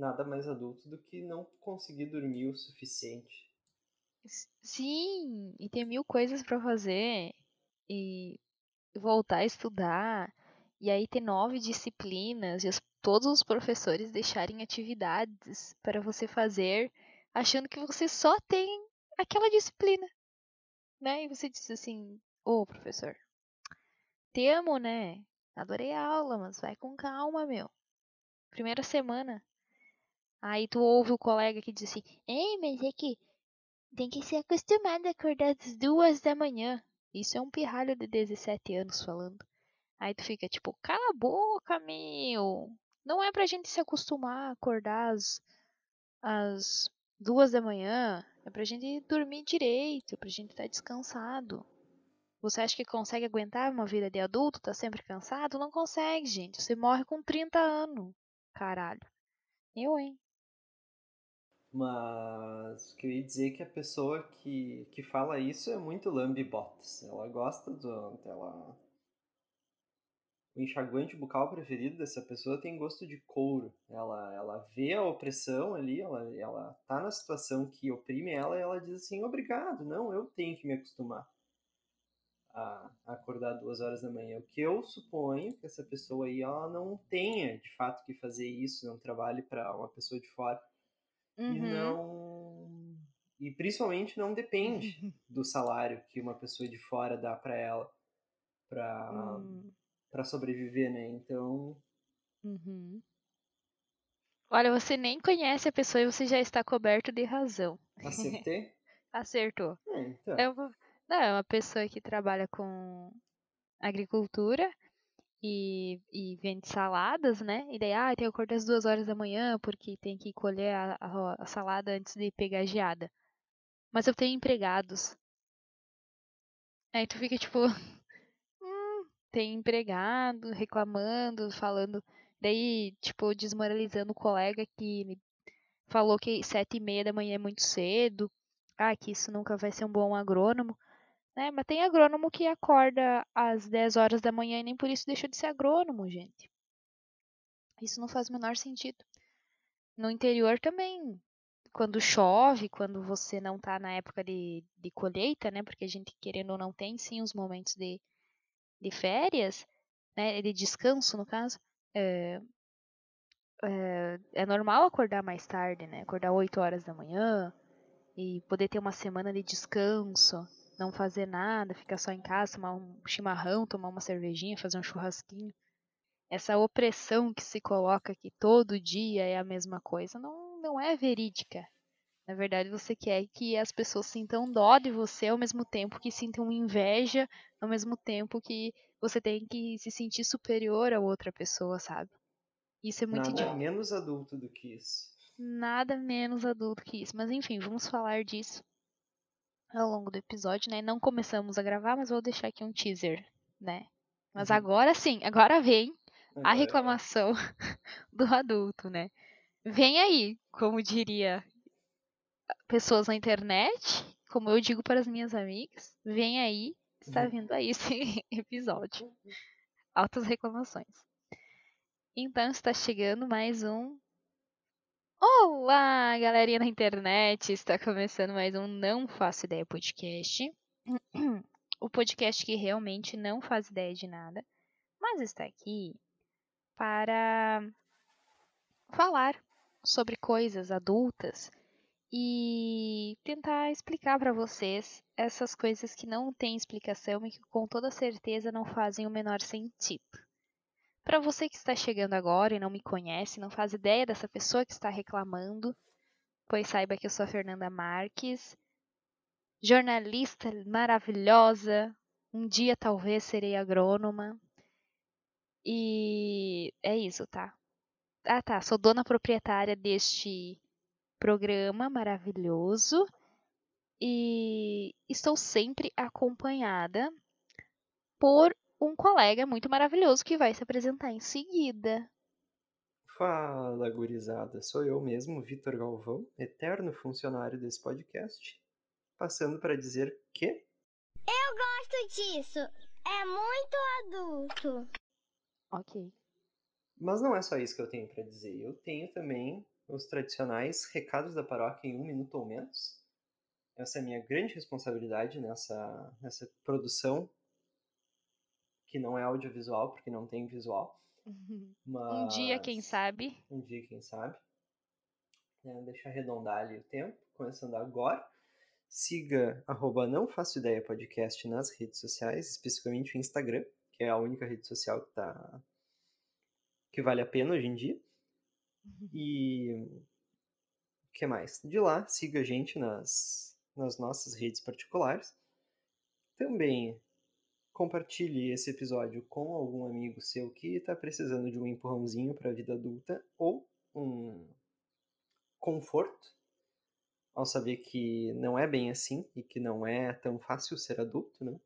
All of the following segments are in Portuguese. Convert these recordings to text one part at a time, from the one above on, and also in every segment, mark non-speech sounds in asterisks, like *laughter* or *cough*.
nada mais adulto do que não conseguir dormir o suficiente. Sim, e tem mil coisas para fazer e voltar a estudar. E aí ter nove disciplinas e os, todos os professores deixarem atividades para você fazer, achando que você só tem aquela disciplina, né? E você diz assim: "Ô, professor, te amo, né? Adorei a aula, mas vai com calma, meu. Primeira semana. Aí tu ouve o colega que diz assim: Ei, mas é que tem que ser acostumado a acordar às duas da manhã. Isso é um pirralho de 17 anos falando. Aí tu fica tipo, cala a boca, meu. Não é pra gente se acostumar a acordar às, às duas da manhã. É pra gente dormir direito, pra gente estar tá descansado. Você acha que consegue aguentar uma vida de adulto? Tá sempre cansado? Não consegue, gente. Você morre com 30 anos. Caralho. Eu, hein? Mas que eu ia dizer que a pessoa que, que fala isso é muito lambibotas. Ela gosta do. Ela... O enxaguante bucal preferido dessa pessoa tem gosto de couro. Ela, ela vê a opressão ali, ela, ela tá na situação que oprime ela e ela diz assim: obrigado, não, eu tenho que me acostumar a, acordar duas horas da manhã. O que eu suponho que essa pessoa aí ela não tenha de fato que fazer isso, não trabalhe para uma pessoa de fora uhum. e não e principalmente não depende *laughs* do salário que uma pessoa de fora dá para ela para uhum. para sobreviver, né? Então uhum. Olha, você nem conhece a pessoa e você já está coberto de razão. Acertei? *laughs* Acertou. É, então. Eu vou não, é uma pessoa que trabalha com agricultura e, e vende saladas, né? E daí, ah, tem que acordar às duas horas da manhã porque tem que colher a, a, a salada antes de pegar a geada. Mas eu tenho empregados. Aí tu fica tipo, *laughs* hum, tem empregado reclamando, falando, daí, tipo, desmoralizando o colega que falou que sete e meia da manhã é muito cedo, ah, que isso nunca vai ser um bom agrônomo. Né? Mas tem agrônomo que acorda às 10 horas da manhã e nem por isso deixa de ser agrônomo, gente. Isso não faz o menor sentido. No interior também, quando chove, quando você não está na época de, de colheita, né? Porque a gente, querendo ou não, tem sim os momentos de, de férias, né? De descanso, no caso. É, é, é normal acordar mais tarde, né? Acordar 8 horas da manhã e poder ter uma semana de descanso não fazer nada, ficar só em casa, tomar um chimarrão, tomar uma cervejinha, fazer um churrasquinho. Essa opressão que se coloca que todo dia é a mesma coisa não, não é verídica. Na verdade, você quer que as pessoas sintam dó de você ao mesmo tempo que sintam inveja, ao mesmo tempo que você tem que se sentir superior a outra pessoa, sabe? Isso é muito Nada menos adulto do que isso. Nada menos adulto que isso. Mas enfim, vamos falar disso ao longo do episódio, né? Não começamos a gravar, mas vou deixar aqui um teaser, né? Mas uhum. agora sim, agora vem a reclamação *laughs* do adulto, né? Vem aí, como diria pessoas na internet, como eu digo para as minhas amigas, vem aí, está uhum. vindo aí esse *laughs* episódio. Altas reclamações. Então está chegando mais um Olá, galerinha na internet! Está começando mais um Não Faço Ideia podcast. O podcast que realmente não faz ideia de nada, mas está aqui para falar sobre coisas adultas e tentar explicar para vocês essas coisas que não têm explicação e que com toda certeza não fazem o menor sentido. Para você que está chegando agora e não me conhece, não faz ideia dessa pessoa que está reclamando, pois saiba que eu sou a Fernanda Marques, jornalista maravilhosa, um dia talvez serei agrônoma. E é isso, tá? Ah, tá. Sou dona proprietária deste programa maravilhoso e estou sempre acompanhada por um colega muito maravilhoso que vai se apresentar em seguida. Fala, gurizada. Sou eu mesmo, Vitor Galvão, eterno funcionário desse podcast, passando para dizer que. Eu gosto disso. É muito adulto. Ok. Mas não é só isso que eu tenho para dizer. Eu tenho também os tradicionais recados da paróquia em um minuto ou menos. Essa é a minha grande responsabilidade nessa, nessa produção, que não é audiovisual, porque não tem visual. Mas... *laughs* Um dia, quem sabe. Um dia, quem sabe. É, deixa arredondar ali o tempo, começando agora. Siga arroba não faço ideia podcast nas redes sociais, especificamente o Instagram, que é a única rede social que tá que vale a pena hoje em dia. E o que mais? De lá, siga a gente nas, nas nossas redes particulares. Também compartilhe esse episódio com algum amigo seu que está precisando de um empurrãozinho para a vida adulta ou um conforto ao saber que não é bem assim e que não é tão fácil ser adulto, né?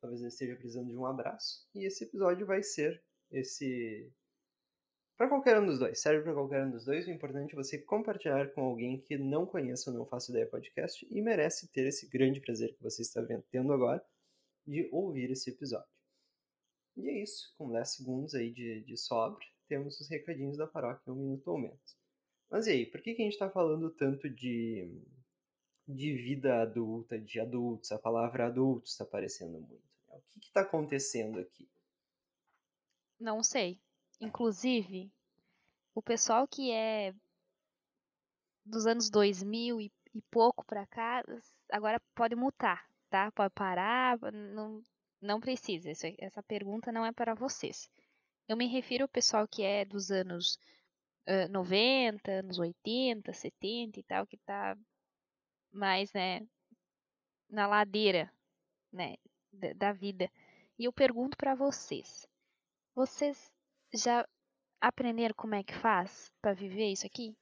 Talvez ele esteja precisando de um abraço. E esse episódio vai ser esse para qualquer um dos dois, serve para qualquer um dos dois. O importante é você compartilhar com alguém que não conheça ou não faça ideia podcast e merece ter esse grande prazer que você está tendo agora de ouvir esse episódio. E é isso, com 10 segundos aí de, de sobre, temos os recadinhos da paróquia, um minuto ou menos. Mas e aí, por que, que a gente está falando tanto de, de vida adulta, de adultos? A palavra adultos está aparecendo muito. Né? O que está acontecendo aqui? Não sei. Inclusive, o pessoal que é dos anos 2000 e, e pouco para cá, agora pode mutar, tá? Pode parar, não, não precisa. Isso, essa pergunta não é para vocês. Eu me refiro ao pessoal que é dos anos uh, 90, anos 80, 70 e tal, que tá mais, né, na ladeira, né, da, da vida. E eu pergunto para vocês: vocês já aprenderam como é que faz para viver isso aqui?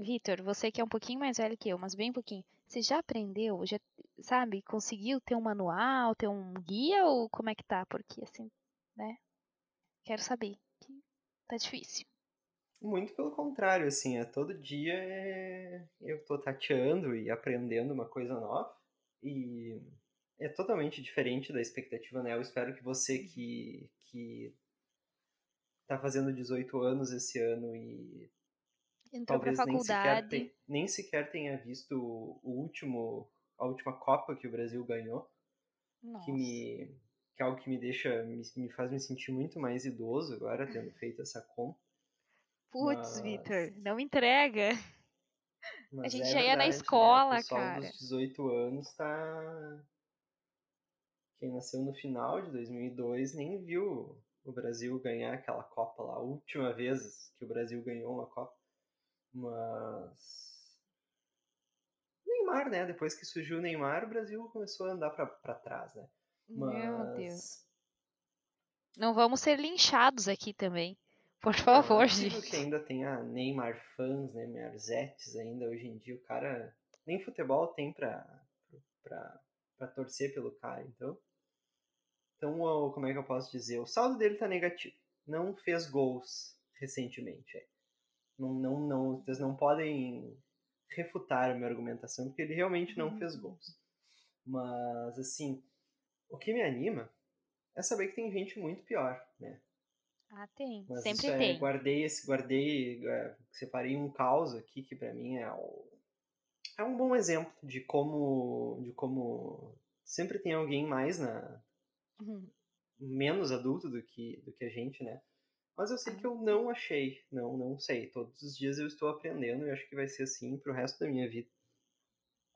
Vitor, você que é um pouquinho mais velho que eu, mas bem pouquinho, você já aprendeu, já, sabe, conseguiu ter um manual, ter um guia ou como é que tá? Porque assim, né? Quero saber. Que tá difícil. Muito pelo contrário, assim, é todo dia é... eu tô tateando e aprendendo uma coisa nova e é totalmente diferente da expectativa, né? Eu espero que você que, que tá fazendo 18 anos esse ano e Entrou talvez nem sequer, nem sequer tenha visto o último a última Copa que o Brasil ganhou, Nossa. que me que é algo que me deixa me, me faz me sentir muito mais idoso agora tendo feito essa conta. Putz, Mas... Vitor, não entrega. Mas a gente é já ia na né? escola, o pessoal cara. dos 18 anos tá quem nasceu no final de 2002 nem viu o Brasil ganhar aquela Copa lá, a última vez que o Brasil ganhou uma Copa. Mas. Neymar, né? Depois que surgiu o Neymar, o Brasil começou a andar para trás, né? Mas... Meu Deus. Não vamos ser linchados aqui também. Por favor, é gente. que ainda tenha Neymar fãs, né? Marzetes ainda hoje em dia. O cara. Nem futebol tem pra, pra, pra torcer pelo cara, então. Então, como é que eu posso dizer? O saldo dele está negativo. Não fez gols recentemente. É. Não, não, não, vocês não podem refutar a minha argumentação, porque ele realmente não fez uhum. gols. Mas, assim, o que me anima é saber que tem gente muito pior, né? Ah, tem. Mas Sempre é, tem. Guardei esse, guardei, é, separei um caos aqui que para mim é, o, é um bom exemplo de como, de como sempre tem alguém mais na, Uhum. menos adulto do que, do que a gente, né? Mas eu sei que eu não achei, não, não sei. Todos os dias eu estou aprendendo e acho que vai ser assim pro resto da minha vida.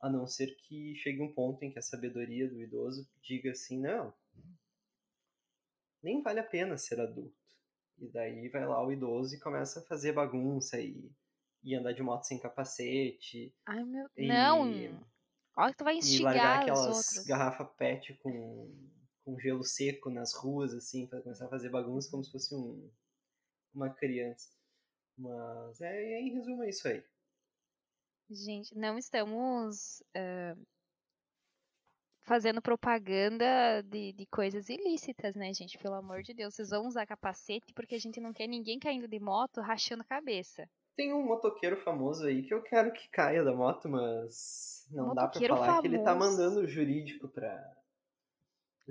A não ser que chegue um ponto em que a sabedoria do idoso diga assim, não, nem vale a pena ser adulto. E daí vai lá o idoso e começa a fazer bagunça e, e andar de moto sem capacete. Ai, meu... E, não! Olha que tu vai instigar e largar aquelas garrafa pet com com gelo seco nas ruas, assim, para começar a fazer bagunça como se fosse um, uma criança. Mas é, em resumo é isso aí. Gente, não estamos uh, fazendo propaganda de, de coisas ilícitas, né, gente? Pelo amor de Deus. Vocês vão usar capacete porque a gente não quer ninguém caindo de moto rachando a cabeça. Tem um motoqueiro famoso aí que eu quero que caia da moto, mas não motoqueiro dá pra falar famoso. que ele tá mandando o jurídico pra,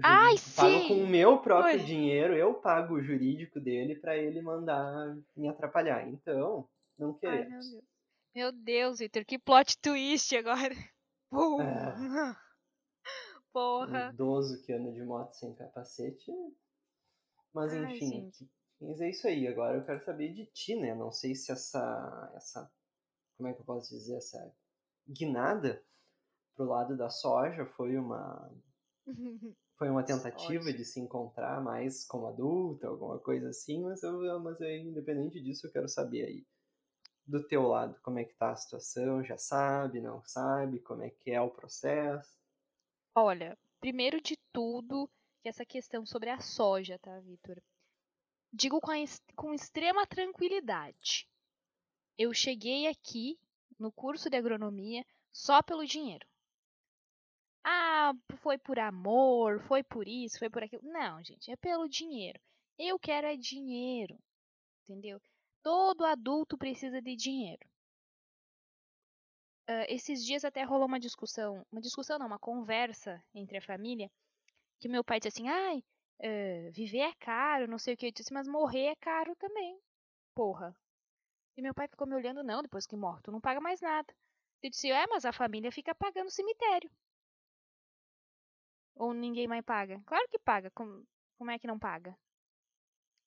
Ai, pago sim! com o meu próprio Oi. dinheiro, eu pago o jurídico dele para ele mandar me atrapalhar. Então, Não Ai, meu queremos. Deus. Deus, Victor, que plot twist agora. *laughs* Pum. É. Um Porra. idoso que anda de moto sem capacete. Mas Ai, enfim, gente. mas é isso aí. Agora eu quero saber de ti, né? Não sei se essa, essa, como é que eu posso dizer, essa guinada pro lado da soja foi uma, *laughs* foi uma tentativa Soja. de se encontrar mais como adulta, alguma coisa assim. Mas eu, mas aí, independente disso, eu quero saber aí do teu lado como é que tá a situação. Já sabe, não sabe? Como é que é o processo? Olha, primeiro de tudo, essa questão sobre a soja, tá, Vitor? Digo com, a com extrema tranquilidade. Eu cheguei aqui no curso de agronomia só pelo dinheiro. Ah, foi por amor, foi por isso, foi por aquilo. Não, gente, é pelo dinheiro. Eu quero é dinheiro, entendeu? Todo adulto precisa de dinheiro. Ah, esses dias até rolou uma discussão, uma discussão não, uma conversa entre a família, que meu pai disse assim, ai, eh, viver é caro, não sei o que, eu disse, mas morrer é caro também, porra. E meu pai ficou me olhando, não, depois que morre, tu não paga mais nada. Eu disse, é, mas a família fica pagando cemitério. Ou ninguém mais paga? Claro que paga, como, como é que não paga?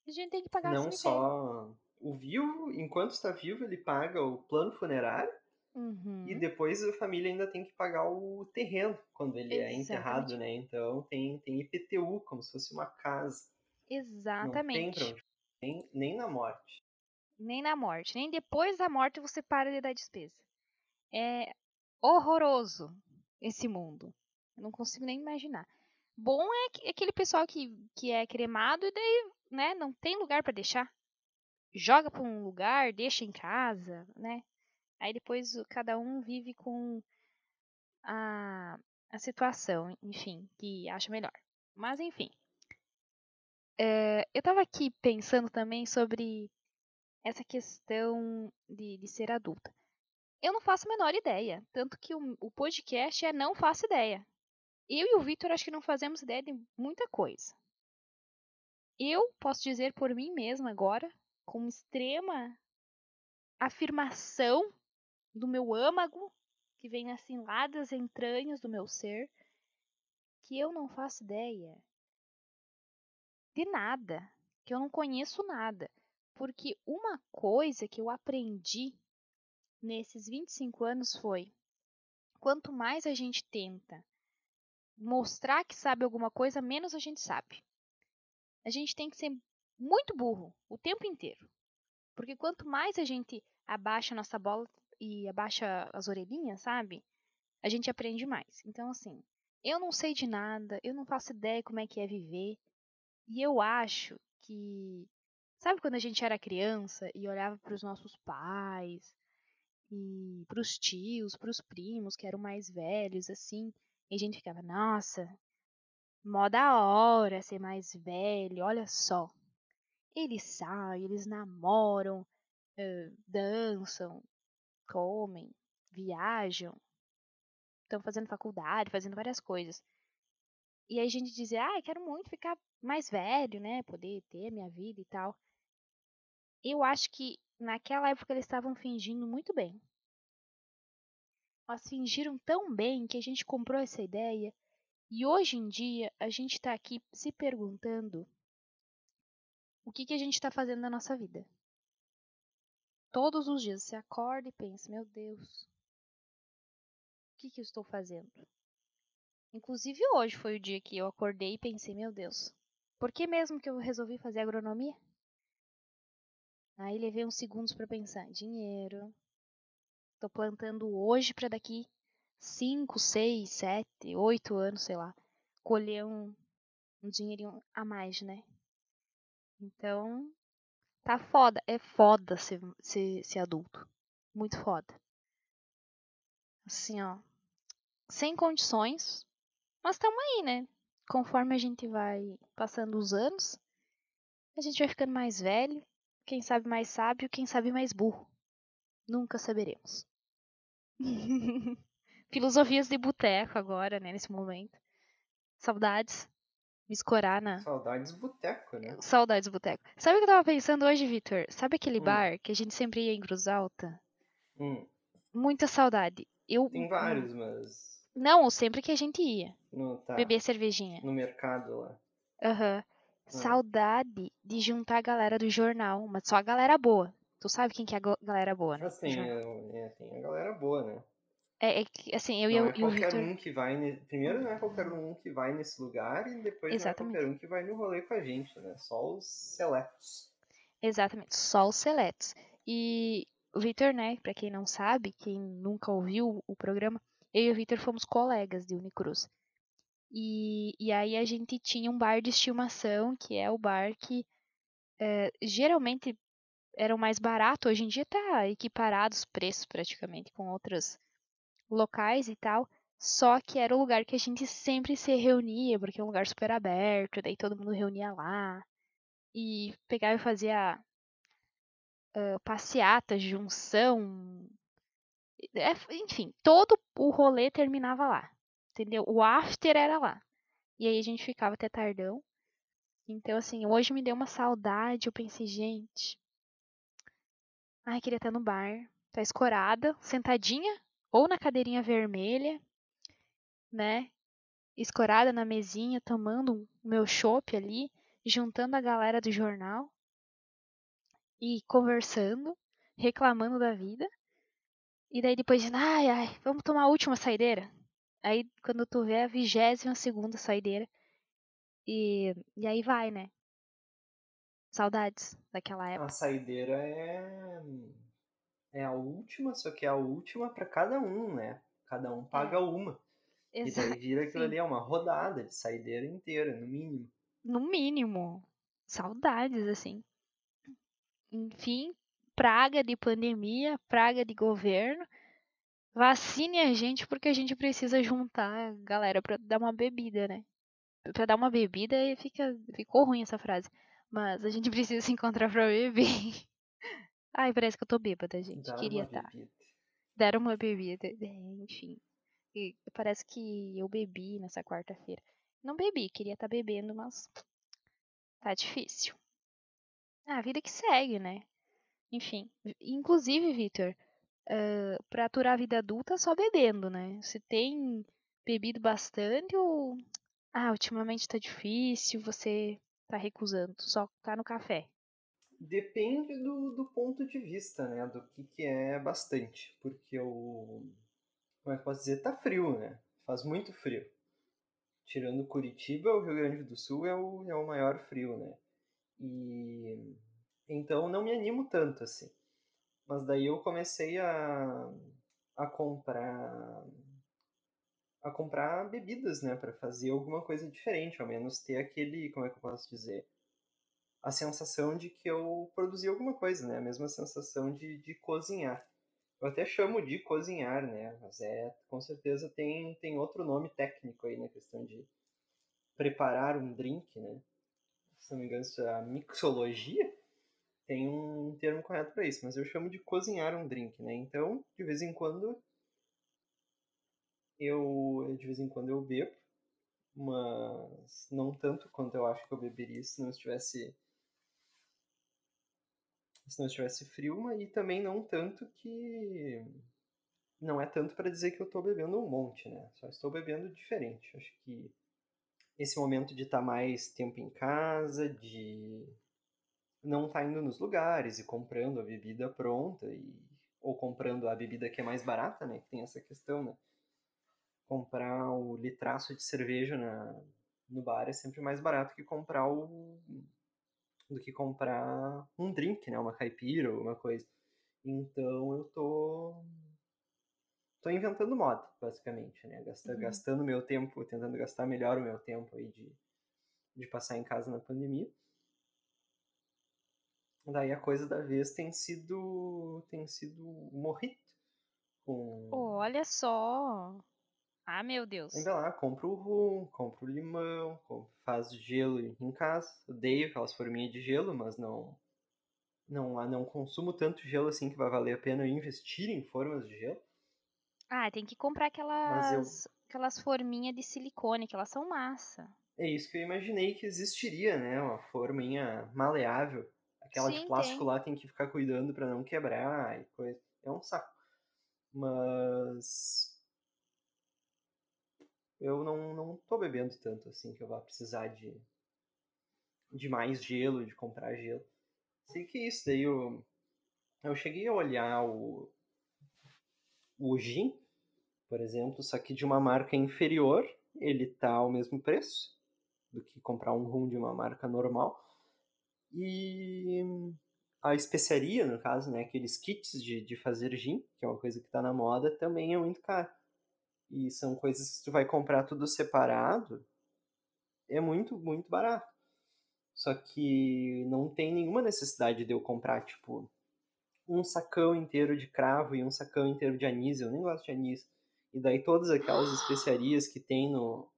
A gente tem que pagar não só o vivo, enquanto está vivo, ele paga o plano funerário Uhum. e depois a família ainda tem que pagar o terreno quando ele é enterrado, Exatamente. né? Então tem, tem IPTU, como se fosse uma casa. Não tem Exatamente. pra onde, nem, nem na morte. nem na morte, nem depois da morte você para de dar despesa. É horroroso esse mundo. Eu não consigo nem imaginar. Bom é que- aquele pessoal que, que é cremado e daí, né, não tem lugar para deixar. Joga para um lugar, deixa em casa, né? Aí depois cada um vive com a, a situação, enfim, que acha melhor. Mas enfim. É, eu tava aqui pensando também sobre essa questão de, de ser adulta. Eu não faço a menor ideia. Tanto que o, o podcast é Não Faço Ideia. Eu e o Vitor acho que não fazemos ideia de muita coisa. Eu posso dizer por mim mesma agora, com extrema afirmação do meu âmago, que vem assim lá das entranhas do meu ser, que eu não faço ideia de nada, que eu não conheço nada. Porque uma coisa que eu aprendi nesses 25 anos foi: quanto mais a gente tenta mostrar que sabe alguma coisa, menos a gente sabe. A gente tem que ser muito burro o tempo inteiro. Porque quanto mais a gente abaixa a nossa bola e abaixa as orelhinhas, sabe? A gente aprende mais. Então, assim, eu não sei de nada, eu não faço ideia como é que é viver. E eu acho que. Sabe quando a gente era criança e olhava para os nossos pais e para os tios, para os primos que eram mais velhos, assim, e a gente ficava, nossa, mó da hora ser mais velho, olha só. Eles saem, eles namoram, eh, dançam, comem, viajam, estão fazendo faculdade, fazendo várias coisas. E aí a gente dizia, ah, quero muito ficar mais velho, né? Poder ter minha vida e tal. Eu acho que naquela época eles estavam fingindo muito bem. Elas fingiram tão bem que a gente comprou essa ideia. E hoje em dia a gente está aqui se perguntando o que, que a gente está fazendo na nossa vida. Todos os dias você acorda e pensa, meu Deus, o que, que eu estou fazendo? Inclusive hoje foi o dia que eu acordei e pensei, meu Deus, por que mesmo que eu resolvi fazer agronomia? Aí levei uns segundos para pensar, dinheiro. Tô plantando hoje para daqui 5, 6, 7, 8 anos, sei lá, colher um, um dinheirinho a mais, né? Então, tá foda. É foda ser, ser, ser adulto. Muito foda. Assim, ó. Sem condições. Mas tamo aí, né? Conforme a gente vai passando os anos, a gente vai ficando mais velho. Quem sabe mais sábio, quem sabe mais burro. Nunca saberemos. *laughs* Filosofias de boteco agora, né? Nesse momento. Saudades. me escorar na. Saudades boteco, né? Saudades boteco. Sabe o que eu tava pensando hoje, Vitor? Sabe aquele Hum. bar que a gente sempre ia em Cruz Alta? Hum, Muita saudade. Eu. tem vários, mas. Não, sempre que a gente ia. No, tá, Beber cervejinha. no mercado lá. Aham. Saudade de juntar a galera do jornal, mas só a galera boa. Tu sabe quem que é a galera boa, né? Assim, é, é, tem a galera boa, né? É, é que, assim, eu e, não o- é e o qualquer Vitor. um que vai. Ne... Primeiro, não é qualquer um que vai nesse lugar, e depois Exatamente. não é qualquer um que vai no rolê com a gente, né? Só os seletos. Exatamente, só os seletos. E o Vitor, né, pra quem não sabe, quem nunca ouviu o programa, eu e o Vitor fomos colegas de Unicruz. E, e aí a gente tinha um bar de estimação, que é o bar que eh, geralmente era o mais barato. Hoje em dia tá equiparado os preços praticamente com outros locais e tal. Só que era o lugar que a gente sempre se reunia, porque é um lugar super aberto, daí todo mundo reunia lá. E pegava e fazia ah, passeata, junção. é, enfim, todo o rolê terminava lá. Entendeu? O after era lá. E aí a gente ficava até tardão. Então, assim, hoje me deu uma saudade. Eu pensei, gente. Ai, queria estar no bar. Tá escorada, sentadinha, ou na cadeirinha vermelha, né? Escorada na mesinha, tomando o meu chopp ali, juntando a galera do jornal e conversando, reclamando da vida. E daí depois dizendo, ai, ai, vamos tomar a última saideira. Aí quando tu vê a vigésima segunda saideira. E, e aí vai, né? Saudades daquela época. A saideira é. É a última, só que é a última pra cada um, né? Cada um paga uma. E daí Exato. vira aquilo sim. ali, é uma rodada de saideira inteira, no mínimo. No mínimo. Saudades, assim. Enfim, praga de pandemia, praga de governo. Vacine a gente porque a gente precisa juntar a galera pra dar uma bebida, né? Pra dar uma bebida e fica, ficou ruim essa frase. Mas a gente precisa se encontrar pra beber. *laughs* Ai, parece que eu tô bêbada, gente. Dar Queria uma estar. Deram uma bebida, é, enfim. E parece que eu bebi nessa quarta-feira. Não bebi, queria estar bebendo, mas tá difícil. Ah, a vida que segue, né? Enfim. Inclusive, Vitor, ah, pra aturar a vida adulta, só bebendo, né? Você tem bebido bastante ou. Ah, ultimamente tá difícil, você tá recusando, só tá no café. Depende do, do ponto de vista, né? Do que, que é bastante. Porque o. Como é que eu posso dizer? Tá frio, né? Faz muito frio. Tirando Curitiba, o Rio Grande do Sul é o, é o maior frio, né? E. Então não me animo tanto assim. Mas daí eu comecei a, a comprar. A comprar bebidas, né? Pra fazer alguma coisa diferente. Ao menos ter aquele. Como é que eu posso dizer? a sensação de que eu produzi alguma coisa, né? A mesma sensação de, de cozinhar. Eu até chamo de cozinhar, né? Mas é, com certeza tem, tem outro nome técnico aí na questão de preparar um drink, né? Se não me engano, isso é a mixologia. Tem um termo correto para isso, mas eu chamo de cozinhar um drink, né? Então, de vez em quando eu de vez em quando eu bebo, mas não tanto quanto eu acho que eu beberia se não estivesse se não estivesse frio, mas e também não tanto que não é tanto para dizer que eu estou bebendo um monte, né? Só estou bebendo diferente. Acho que esse momento de estar mais tempo em casa, de não estar indo nos lugares e comprando a bebida pronta e ou comprando a bebida que é mais barata, né? Que tem essa questão, né? Comprar o litraço de cerveja na, no bar é sempre mais barato que comprar o do que comprar um drink, né? Uma caipira ou uma coisa. Então eu tô tô inventando moda, basicamente, né? Gasta, Uhum. Gastando meu tempo, tentando gastar melhor o meu tempo aí de, de passar em casa na pandemia. Daí a coisa da vez tem sido tem sido morrito com Olha só. Ah, meu Deus. Ainda lá, compro o rum, compro o limão, compro, faz gelo em casa. Odeio aquelas forminhas de gelo, mas não, não não consumo tanto gelo assim que vai valer a pena eu investir em formas de gelo. Ah, tem que comprar Mas eu- aquelas, aquelas forminhas de silicone, que elas são massa. É isso que eu imaginei que existiria, né? Uma forminha maleável. Aquela Sim, de plástico tem. lá tem que ficar cuidando para não quebrar e coisa. É um saco. Mas eu não, não tô bebendo tanto assim que eu vá precisar de, de mais gelo, de comprar gelo. Sei que isso daí eu, eu cheguei a olhar o, o gin, por exemplo, só que de uma marca inferior, ele tá ao mesmo preço do que comprar um rum de uma marca normal. E a especiaria, no caso, né, aqueles kits de, de fazer gin, que é uma coisa que está na moda, também é muito caro. E são coisas que tu vai comprar tudo separado, é muito, muito barato. Só que não tem nenhuma necessidade de eu comprar, tipo, um sacão inteiro de cravo e um sacão inteiro de anis. Eu nem gosto de anis. E daí todas aquelas especiarias que tem no,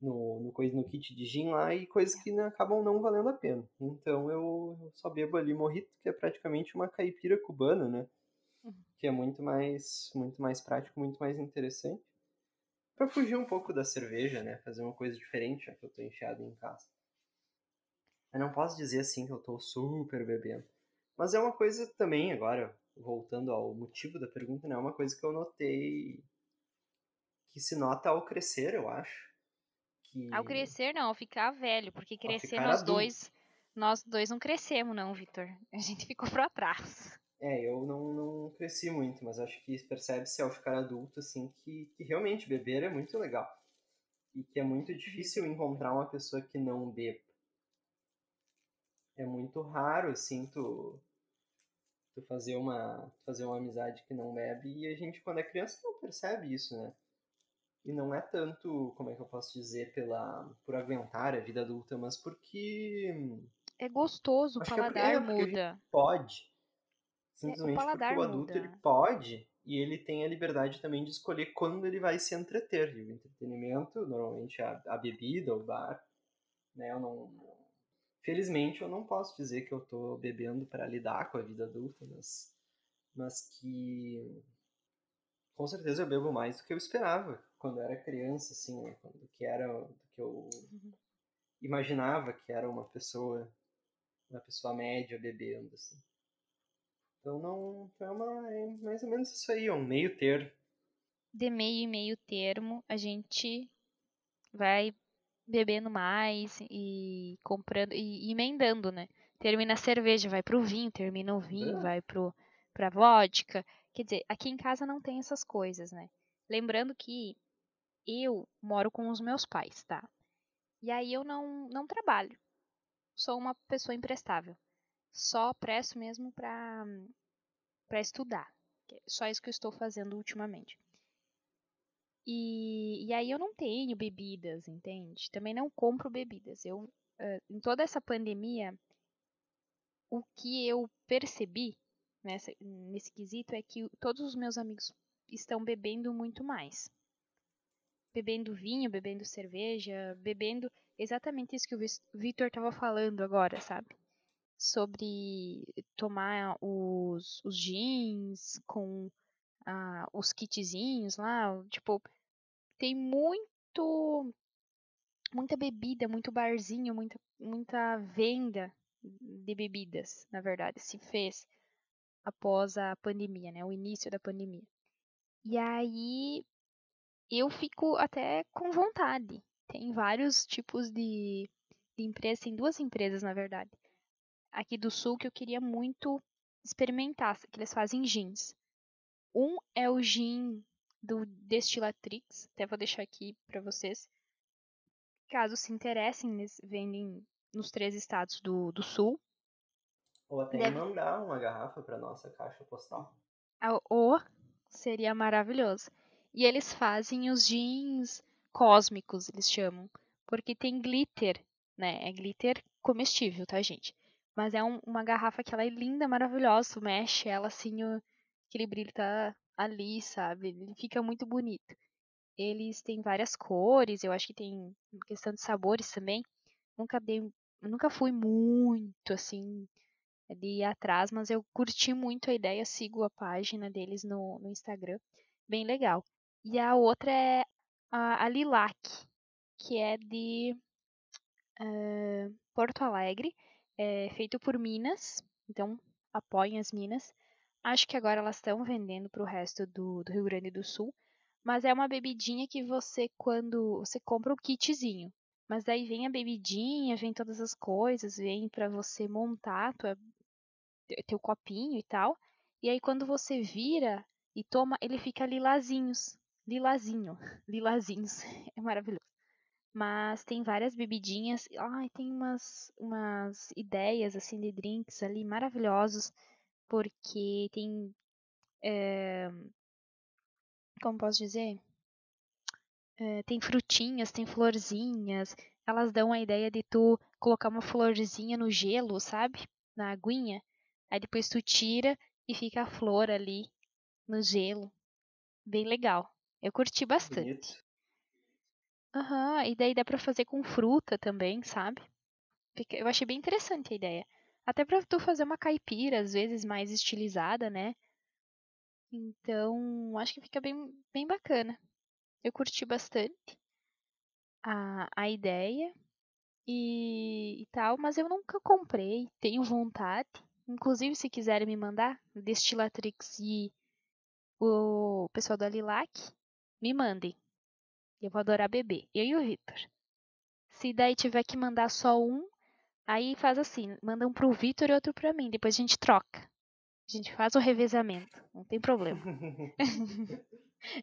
no, no, coisa, no kit de gin lá e coisas que né, acabam não valendo a pena. Então eu, eu só bebo ali morrito, que é praticamente uma caipira cubana, né? Que é muito mais, muito mais prático, muito mais interessante. Pra fugir um pouco da cerveja, né? Fazer uma coisa diferente, já que eu tô enfiado em casa. Eu não posso dizer assim que eu tô super bebendo. Mas é uma coisa também, agora, voltando ao motivo da pergunta, né? É uma coisa que eu notei que se nota ao crescer, eu acho. Que... Ao crescer, não, ao ficar velho, porque crescer nós adulto. dois, nós dois não crescemos, não, Vitor. A gente *laughs* ficou pra trás. É, eu não, não cresci muito, mas acho que percebe-se ao ficar adulto, assim, que, que realmente beber é muito legal. E que é muito difícil encontrar uma pessoa que não beba. É muito raro, assim, tu, tu fazer uma, fazer uma amizade que não bebe. E a gente, quando é criança, não percebe isso, né? E não é tanto, como é que eu posso dizer, pela, por aguentar a vida adulta, mas porque É gostoso, o é paladar é, muda. pode. Simplesmente porque paladar o adulto muda. ele pode e ele tem a liberdade também de escolher quando ele vai se entreter. E o entretenimento, normalmente a, a bebida, o bar, né? Eu não, não- Felizmente eu não posso dizer que eu tô bebendo para lidar com a vida adulta, mas, mas que com certeza eu bebo mais do que eu esperava quando eu era criança, assim, né? Quando que era do que eu imaginava que era uma pessoa, uma pessoa média bebendo, assim. Então não então é, uma, é mais ou menos isso aí, é um meio termo. De meio e meio termo, a gente vai bebendo mais e comprando e emendando, né? Termina a cerveja, vai pro vinho, termina o vinho, É. vai pro pra vodka. Quer dizer, aqui em casa não tem essas coisas, né? Lembrando que eu moro com os meus pais, tá? E aí eu não não trabalho. Sou uma pessoa imprestável. Só presto mesmo pra para estudar. é Só isso que eu estou fazendo ultimamente. E, e aí eu não tenho bebidas, entende? Também não compro bebidas. Eu, eh, em toda essa pandemia, o que eu percebi nessa, nesse quesito é que todos os meus amigos estão bebendo muito mais. Bebendo vinho, bebendo cerveja, bebendo exatamente isso que o Vitor estava falando agora, sabe? Sobre tomar os, os jeans com ah, os kitzinhos lá, tipo, tem muito muita bebida, muito barzinho, muita muita venda de bebidas, na verdade, se fez após a pandemia, né, o início da pandemia. E aí eu fico até com vontade. Tem vários tipos de, de empresas, tem duas empresas, na verdade, aqui do sul que eu queria muito experimentar, que eles fazem jeans. Um é o gin do Destilatrix, até vou deixar aqui para vocês. Caso se interessem, eles vendem nos três estados do, do sul. Ou até Deve- mandar uma garrafa para nossa caixa postal. Ah, O seria maravilhoso. E eles fazem os jeans cósmicos, eles chamam. Porque tem glitter, né? É glitter comestível, tá, gente? Mas é um- uma garrafa que ela é linda, maravilhosa. Tu mexe ela assim, o- aquele brilho tá ali, sabe? Ele fica muito bonito. Eles têm várias cores, eu acho que tem questão de sabores também. Nunca dei, nunca fui muito assim de ir atrás, mas eu curti muito a ideia, sigo a página deles no, no Instagram, bem legal. E a outra é a, a Lilac, que é de uh, Porto Alegre, é feito por Minas, então apoiem as Minas. Acho que agora elas estão vendendo para o resto do, do Rio Grande do Sul, mas é uma bebidinha que você, quando você compra o kitzinho, mas daí vem a bebidinha, vem todas as coisas, vem para você montar tua, teu copinho e tal. E aí quando você vira e toma, ele fica lilazinhos. Lilazinho. *laughs* Lilazinhos. É maravilhoso. Mas tem várias bebidinhas. Ai, tem umas, umas ideias assim de drinks ali maravilhosos. Porque tem. É, como posso dizer? É, tem frutinhas, tem florzinhas. Elas dão a ideia de tu colocar uma florzinha no gelo, sabe? Na aguinha. Aí depois tu tira e fica a flor ali no gelo. Bem legal. Eu curti bastante. Aham, e daí dá pra fazer com fruta também, sabe? Eu achei bem interessante a ideia. Até pra tu fazer uma caipira, às vezes mais estilizada, né? Então, acho que fica bem, bem bacana. Eu curti bastante a, a ideia e, e tal, mas eu nunca comprei, tenho vontade. Inclusive, se quiserem me mandar, Destilatrix e o pessoal da Lilac, me mandem. Eu vou adorar beber. Eu e o Vitor. Se daí tiver que mandar só um, aí faz assim, manda um pro Vitor e outro pra mim. Depois a gente troca. A gente faz o revezamento. Não tem problema. *laughs*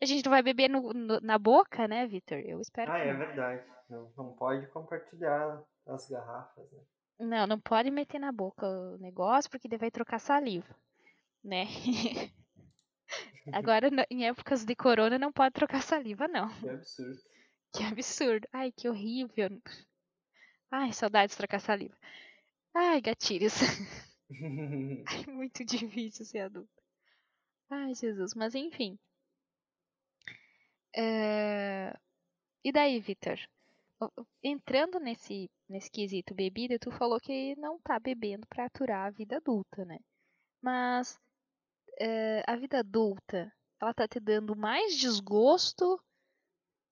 a gente não vai beber no, no, na boca, né, Vitor? Eu espero ah, que. Ah, é verdade. Não, não pode compartilhar as garrafas, né? Não, não pode meter na boca o negócio, porque ele vai trocar saliva, né? *laughs* *laughs* Agora, em épocas de corona, não pode trocar saliva, não. Que absurdo. Que absurdo. Ai, que horrível. Ai, saudades de trocar saliva. Ai, gatilhos. *laughs* Ai, *laughs* muito difícil ser adulto. Ai, Jesus. Mas, enfim. É... E daí, Vitor? Entrando nesse, nesse quesito bebida, tu falou que não tá bebendo para aturar a vida adulta, né? Mas é, a vida adulta, ela tá te dando mais desgosto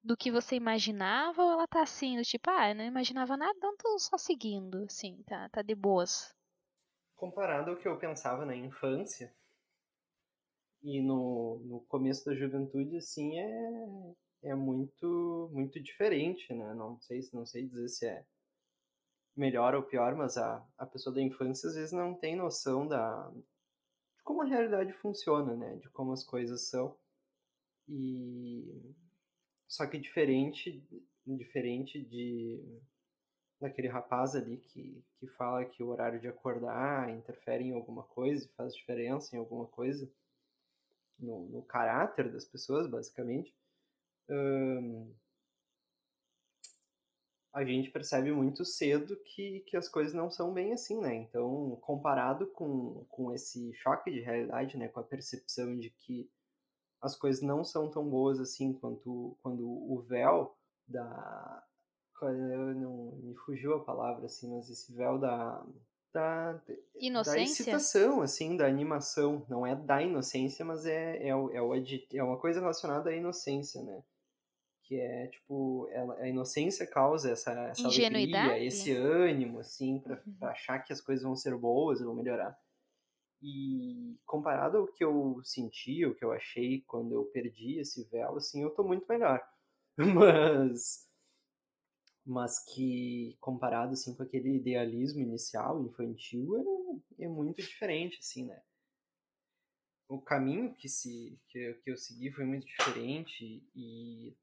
do que você imaginava ou ela tá assim, do tipo, ah, eu não imaginava nada, então tô só seguindo, assim, tá, tá de boas. Comparado ao que eu pensava na infância e no, no começo da juventude, assim, é, é muito, muito diferente, né? Não sei, não sei dizer se é melhor ou pior, mas a, a pessoa da infância às vezes não tem noção da, de como a realidade funciona, né? De como as coisas são. E só que diferente, diferente de daquele rapaz ali que, que fala que o horário de acordar interfere em alguma coisa, faz diferença em alguma coisa no, no caráter das pessoas, basicamente. Hum, a gente percebe muito cedo que, que as coisas não são bem assim, né? Então, comparado com, com esse choque de realidade, né? Com a percepção de que as coisas não são tão boas assim quanto quando o véu da... Não, me fugiu a palavra, assim, mas esse véu da... Da, Inocência? da excitação, assim, da animação. Não é da inocência, mas é, é, é, é uma coisa relacionada à inocência, né? Que é tipo ela, a inocência causa essa, essa alegria, esse ânimo assim para uhum. achar que as coisas vão ser boas, vão melhorar. E comparado ao que eu senti, o que eu achei quando eu perdi esse véu, assim, eu tô muito melhor. *laughs* Mas mas que comparado assim com aquele idealismo inicial infantil é, é muito diferente assim, né? O caminho que se que, que eu segui foi muito diferente e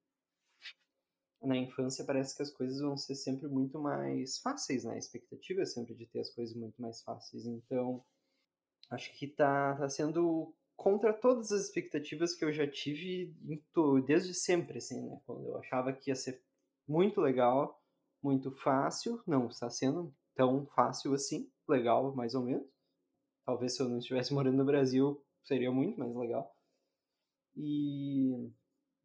na infância parece que as coisas vão ser sempre muito mais fáceis, né? A expectativa é sempre de ter as coisas muito mais fáceis. Então, acho que tá, tá sendo contra todas as expectativas que eu já tive desde sempre, assim, né? Quando eu achava que ia ser muito legal, muito fácil, não está sendo tão fácil assim, legal mais ou menos. Talvez se eu não estivesse morando no Brasil seria muito mais legal. E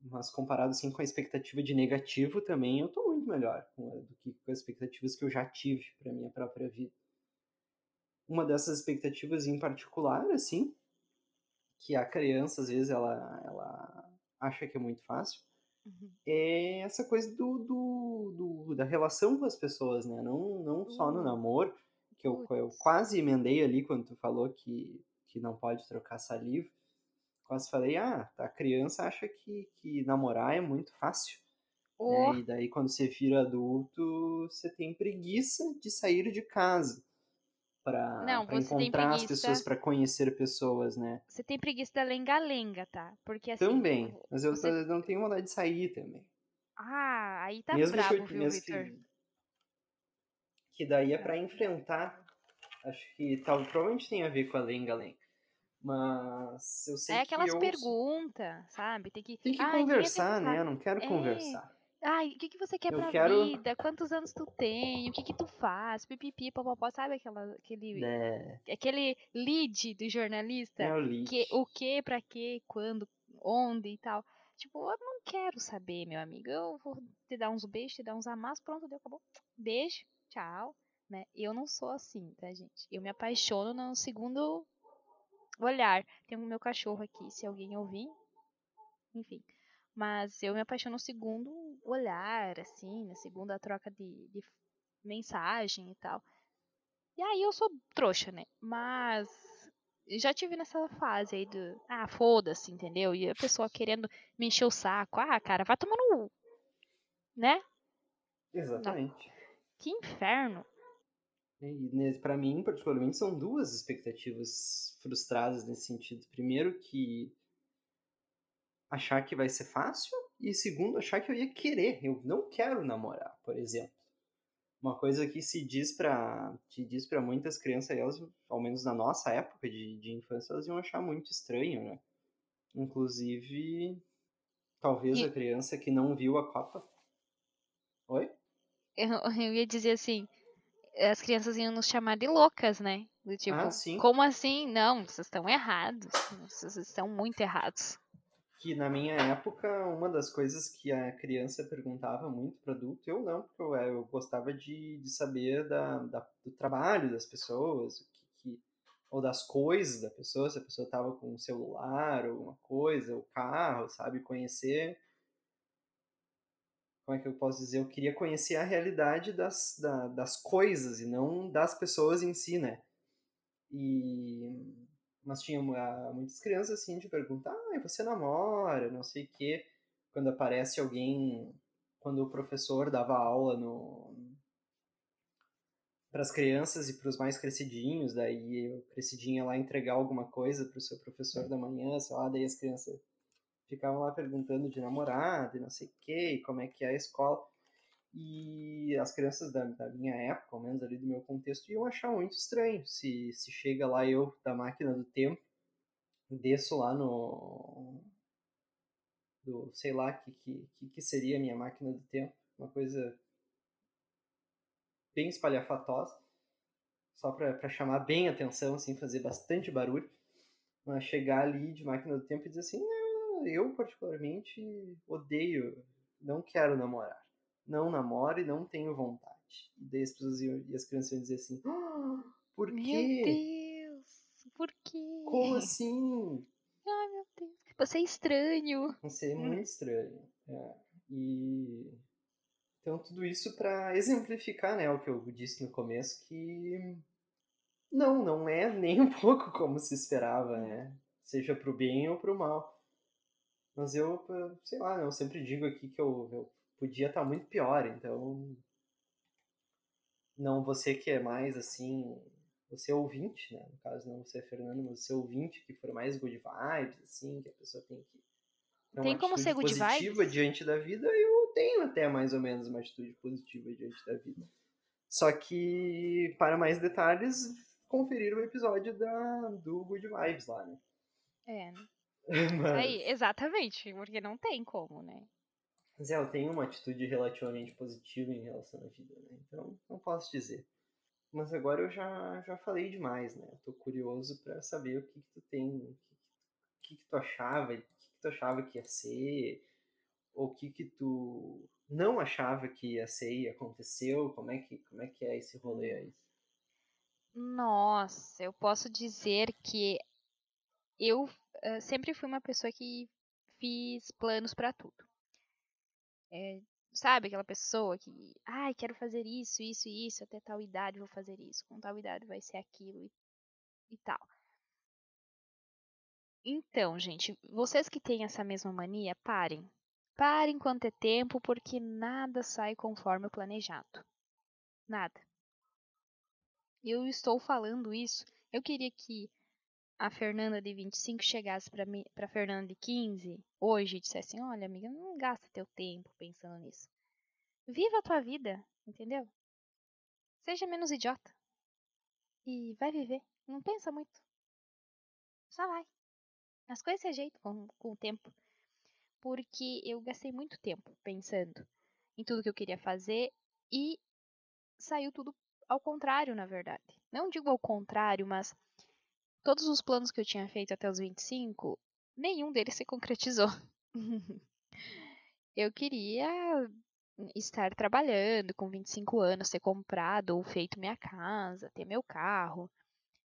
mas comparado assim com a expectativa de negativo também, eu tô muito melhor do que com as expectativas que eu já tive para minha própria vida. Uma dessas expectativas em particular, assim, que a criança às vezes ela, ela acha que é muito fácil, Uhum. é essa coisa do, do, do- da relação com as pessoas, né? Não, não só no Uh, namoro, que eu, eu quase emendei ali quando tu falou que, que não pode trocar saliva. Quase falei, ah, a criança acha que, que namorar é muito fácil, Oh, né? E daí quando você vira adulto, você tem preguiça de sair de casa para encontrar as pessoas, preguiça. para conhecer pessoas, né? Você tem preguiça da lenga-lenga, tá? Porque assim, Também, mas eu você. não tenho vontade de sair também. Ah, aí tá Mesmo que eu, brabo, viu, mesmo que, que daí é Brabo. para enfrentar, acho que tal, provavelmente tem a ver com a lenga-lenga. Mas eu sei É que aquelas eu perguntas, sabe? Tem que. tem que queria conversar, né? Eu não quero É. conversar. Ai, o que, que você quer Eu pra quero, vida? Quantos anos tu tem? O que que tu faz? Pipipi, popopó, sabe aquela, aquele, né? aquele lead do É jornalista? o Que, lead. o que, pra quê, quando, onde e tal. Tipo, eu não quero saber, meu amigo. Eu vou te dar uns beijos, te dar uns amassos, pronto, deu, acabou. Beijo, tchau. Né? Eu não sou assim, tá, gente? Eu me apaixono no segundo olhar. Tem o meu cachorro aqui, se alguém ouvir, enfim. Mas eu me apaixono no segundo olhar, assim, na segunda troca de, de mensagem e tal. E aí eu sou trouxa, né? Mas já tive nessa fase aí do. Ah, foda-se, entendeu? E a pessoa querendo me encher o saco. Ah, cara, vai tomar no. Né? Não. Exatamente. Que inferno. E nesse- pra mim, particularmente, são duas expectativas frustradas nesse sentido. Primeiro, que achar que vai ser fácil, e segundo, achar que eu ia querer. Eu não quero namorar, por exemplo. Uma coisa que se diz pra, se diz para muitas crianças, elas, ao menos na nossa época de, de infância, elas iam achar muito estranho, né? Inclusive, talvez a E criança que não viu a Copa. Oi? eu, eu ia dizer assim. As crianças iam nos chamar de loucas, né? Do Ah, tipo, sim. como assim? Não, vocês estão errados. Vocês estão muito errados. que na minha época, uma das coisas que a criança perguntava muito para adulto, eu não, porque eu, eu gostava de, de saber da, da- do trabalho das pessoas, o que, que- ou das coisas da pessoa, se a pessoa estava com um celular, ou uma coisa, ou carro, sabe? Conhecer, como é que eu posso dizer? Eu queria conhecer a realidade das, da- das coisas e não das pessoas em si, né? E mas tinha ah, muitas crianças assim de perguntar, ah, você namora, não sei o quê. Quando aparece alguém, quando o professor dava aula no para as crianças e para os mais crescidinhos, daí o crescidinho ia lá entregar alguma coisa para o seu professor da manhã, sei lá, daí as crianças ficavam lá perguntando de namorado e não sei o quê, e como é que é a escola. E as crianças da, da minha época, ao menos ali do meu contexto, iam achar muito estranho se, se chega lá eu da máquina do tempo, desço lá no. do sei lá que, que, que, que seria a minha máquina do tempo, uma coisa bem espalhafatosa, só para chamar bem atenção, assim, fazer bastante barulho, mas chegar ali de máquina do tempo e dizer assim: "Não, eu particularmente odeio, não quero namorar não namoro e não tenho vontade. E daí as pessoas iam, e as crianças iam dizer assim, "Ah, por Meu quê? Deus, por quê? Como assim? Ai, meu Deus. Você é estranho. Isso é muito estranho. É. E então tudo isso para exemplificar, né, o que eu disse no começo que não, não é nem *laughs* um pouco como se esperava, né? Seja pro bem ou pro mal. Mas eu, sei lá, eu sempre digo aqui que eu, eu podia estar muito pior, então não você que é mais assim, você é ouvinte, né? No caso não você é Fernando, mas você é ouvinte que for mais good vibes, assim, que a pessoa tem que Tem como ser atitude good positiva vibes? diante da vida, eu tenho até mais ou menos uma atitude positiva diante da vida. Só que para mais detalhes, conferir o episódio da do Good Vibes lá, né? É, né? *laughs* Mas... Aí, exatamente, porque não tem como, né? Mas é, eu tenho uma atitude relativamente positiva em relação à vida, né? Então, não posso dizer. Mas agora eu já, já falei demais, né? Eu tô curioso para saber o que, que tu tem, o que, que, que tu achava, o que, que tu achava que ia ser, ou o que que tu não achava que ia ser e aconteceu, como é que, como é, que é esse rolê aí? Nossa, eu posso dizer que eu uh, sempre fui uma pessoa que fiz planos para tudo. É, sabe aquela pessoa que, ai, quero fazer isso, isso e isso, até tal idade vou fazer isso, com tal idade vai ser aquilo e, e tal. Então, gente, vocês que têm essa mesma mania, parem. Parem enquanto é tempo, porque nada sai conforme o planejado. Nada. Eu estou falando isso. Eu queria que a Fernanda de 25 chegasse para para Fernanda de 15 hoje e dissesse: assim, "Olha, amiga, não gasta teu tempo pensando nisso. Viva a tua vida, entendeu? Seja menos idiota. E vai viver. Não pensa muito. Só vai. As coisas se ajeitam com, com o tempo. Porque eu gastei muito tempo pensando em tudo que eu queria fazer e saiu tudo ao contrário, na verdade. Não digo ao contrário, mas todos os planos que eu tinha feito até os 25, nenhum deles se concretizou. *laughs* eu queria estar trabalhando com 25 anos, ter comprado ou feito minha casa, ter meu carro,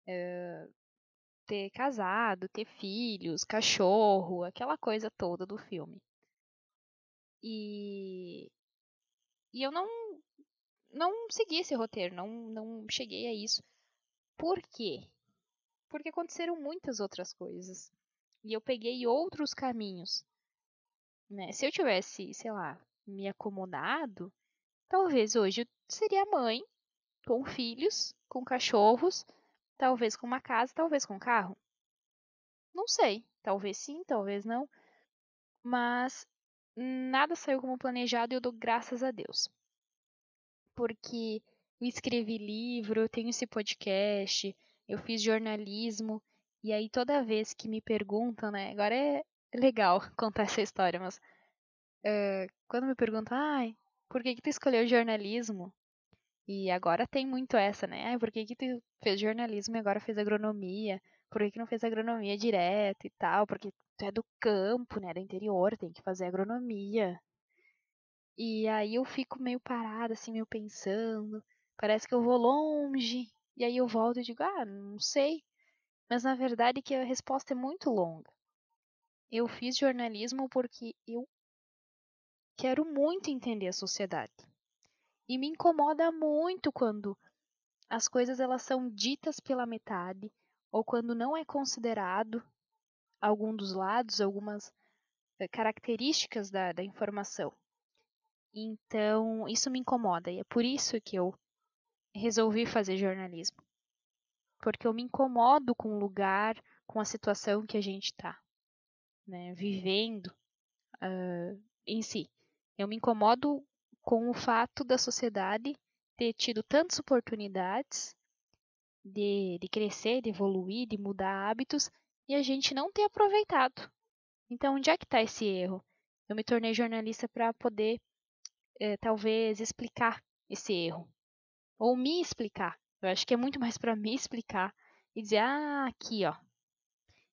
uh, ter casado, ter filhos, cachorro, aquela coisa toda do filme. E, e eu não não segui esse roteiro, não, não cheguei a isso. Por quê? Porque aconteceram muitas outras coisas. E eu peguei outros caminhos. Né? Se eu tivesse, sei lá, me acomodado, talvez hoje eu seria mãe, com filhos, com cachorros, talvez com uma casa, talvez com um carro. Não sei, talvez sim, talvez não. Mas nada saiu como planejado e eu dou graças a Deus. Porque eu escrevi livro, tenho esse podcast, eu fiz jornalismo, e aí toda vez que me perguntam, né? Agora é legal *laughs* contar essa história, mas uh, quando me perguntam, ai, por que, que tu escolheu jornalismo? E agora tem muito essa, né? Ai, por que, que tu fez jornalismo e agora fez agronomia? Por que, que não fez agronomia direto e tal? Porque tu é do campo, né? Do interior, tem que fazer agronomia. E aí eu fico meio parada, assim, meio pensando. Parece que eu vou longe. E aí eu volto e digo, ah, não sei. Mas na verdade que a resposta é muito longa. Eu fiz jornalismo porque eu quero muito entender a sociedade. E me incomoda muito quando as coisas elas são ditas pela metade ou quando não é considerado algum dos lados, algumas eh, características da, da informação. Então, isso me incomoda e é por isso que eu resolvi fazer jornalismo. Porque eu me incomodo com o lugar, com a situação que a gente está né, vivendo uh, em si. Eu me incomodo com o fato da sociedade ter tido tantas oportunidades de, de crescer, de evoluir, de mudar hábitos e a gente não ter aproveitado. Então, onde é que está esse erro? Eu me tornei jornalista para poder, é, talvez, explicar esse erro. Ou me explicar. Eu acho que é muito mais para me explicar e dizer: ah, aqui, ó.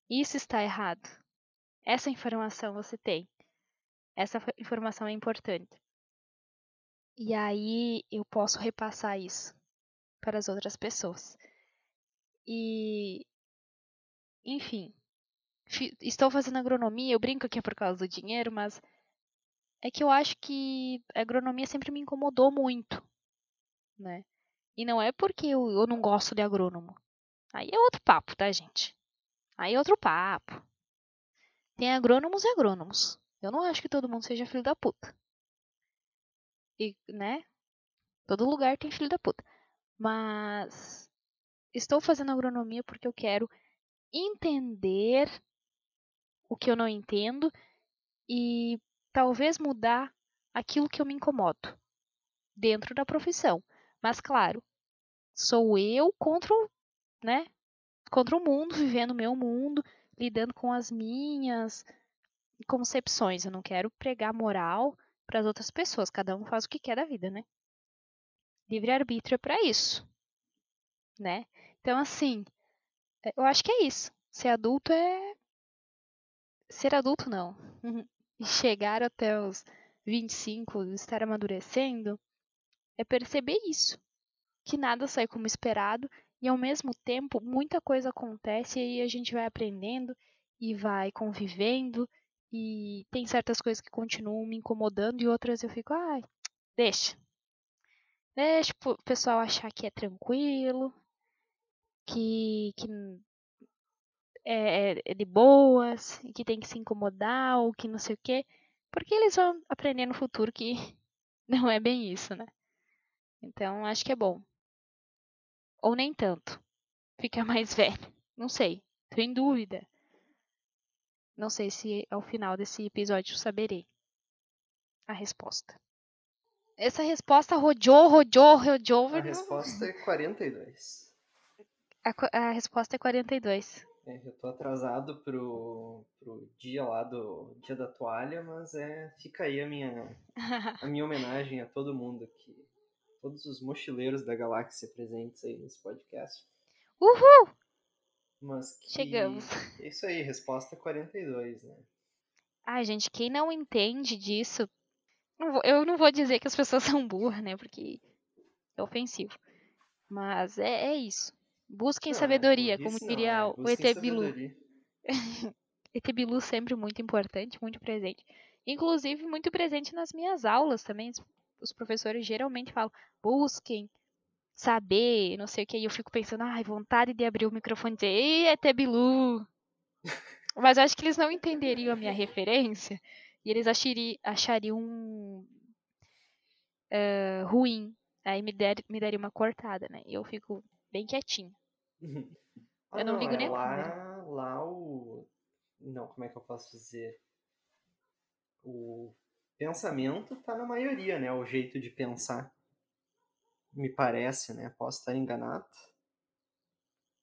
Isso está errado. Essa informação você tem. Essa informação é importante. E aí eu posso repassar isso para as outras pessoas. E, enfim, estou fazendo agronomia, eu brinco que é por causa do dinheiro, mas é que eu acho que a agronomia sempre me incomodou muito, né? E não é porque eu, eu não gosto de agrônomo. Aí é outro papo, tá, gente? Aí é outro papo. Tem agrônomos e agrônomos. Eu não acho que todo mundo seja filho da puta. E, né? Todo lugar tem filho da puta. Mas estou fazendo agronomia porque eu quero entender o que eu não entendo e talvez mudar aquilo que eu me incomodo dentro da profissão. Mas claro, sou eu contra o, né? Contra o mundo, *laughs* vivendo o meu mundo, lidando com as minhas concepções. Eu não quero pregar moral para as outras pessoas. Cada um faz o que quer da vida, né? Livre-arbítrio é para isso, né? Então, assim, é, eu acho que é isso. Ser adulto é. Ser adulto, não. *laughs* e chegar até os 25, estar amadurecendo, é perceber isso. Que nada sai como esperado e ao mesmo tempo muita coisa acontece e a gente vai aprendendo e vai convivendo E tem certas coisas que continuam me incomodando e outras eu fico, ai, deixa. Deixa o pessoal achar que é tranquilo, que, que é, é de boas, que tem que se incomodar ou que não sei o quê. Porque eles vão aprender no futuro que *laughs* não é bem isso, né? Então acho que é bom. Ou nem tanto. Fica *laughs* mais velho. Não sei. Tô em dúvida. Não sei se ao final desse episódio saberei a resposta. Essa resposta rodou, rodou, rodou. A resposta é 42. A, a resposta é 42. É, eu tô atrasado pro, pro dia lá do dia da toalha, mas é fica aí a minha *laughs* a minha homenagem a todo mundo aqui, todos os mochileiros da galáxia presentes aí nesse podcast. Uhul! Mas que... Chegamos. É *laughs* isso aí, resposta 42, né? Ai, gente, quem não entende disso, eu não vou dizer que as pessoas *laughs* são burras, né? Porque é ofensivo. Mas é, é isso. Busquem não, sabedoria, como diria é, o ET Bilu. ET Bilu sempre muito importante, muito presente. Inclusive, muito presente nas minhas aulas também. Os professores geralmente falam: busquem saber, não sei o que. E eu fico pensando: ai, vontade de abrir o microfone e dizer: Ei, ET Bilu! *laughs* Mas eu acho que eles não entenderiam a minha referência e eles achari, achariam uh, ruim. Aí me, der, me daria uma cortada, né? E eu fico bem quietinho. Ah, *laughs* eu não, não ligo é nem lá, lá o. Não, como é que eu posso dizer? O pensamento tá na maioria, né? O jeito de pensar. Me parece, né? Posso estar enganado.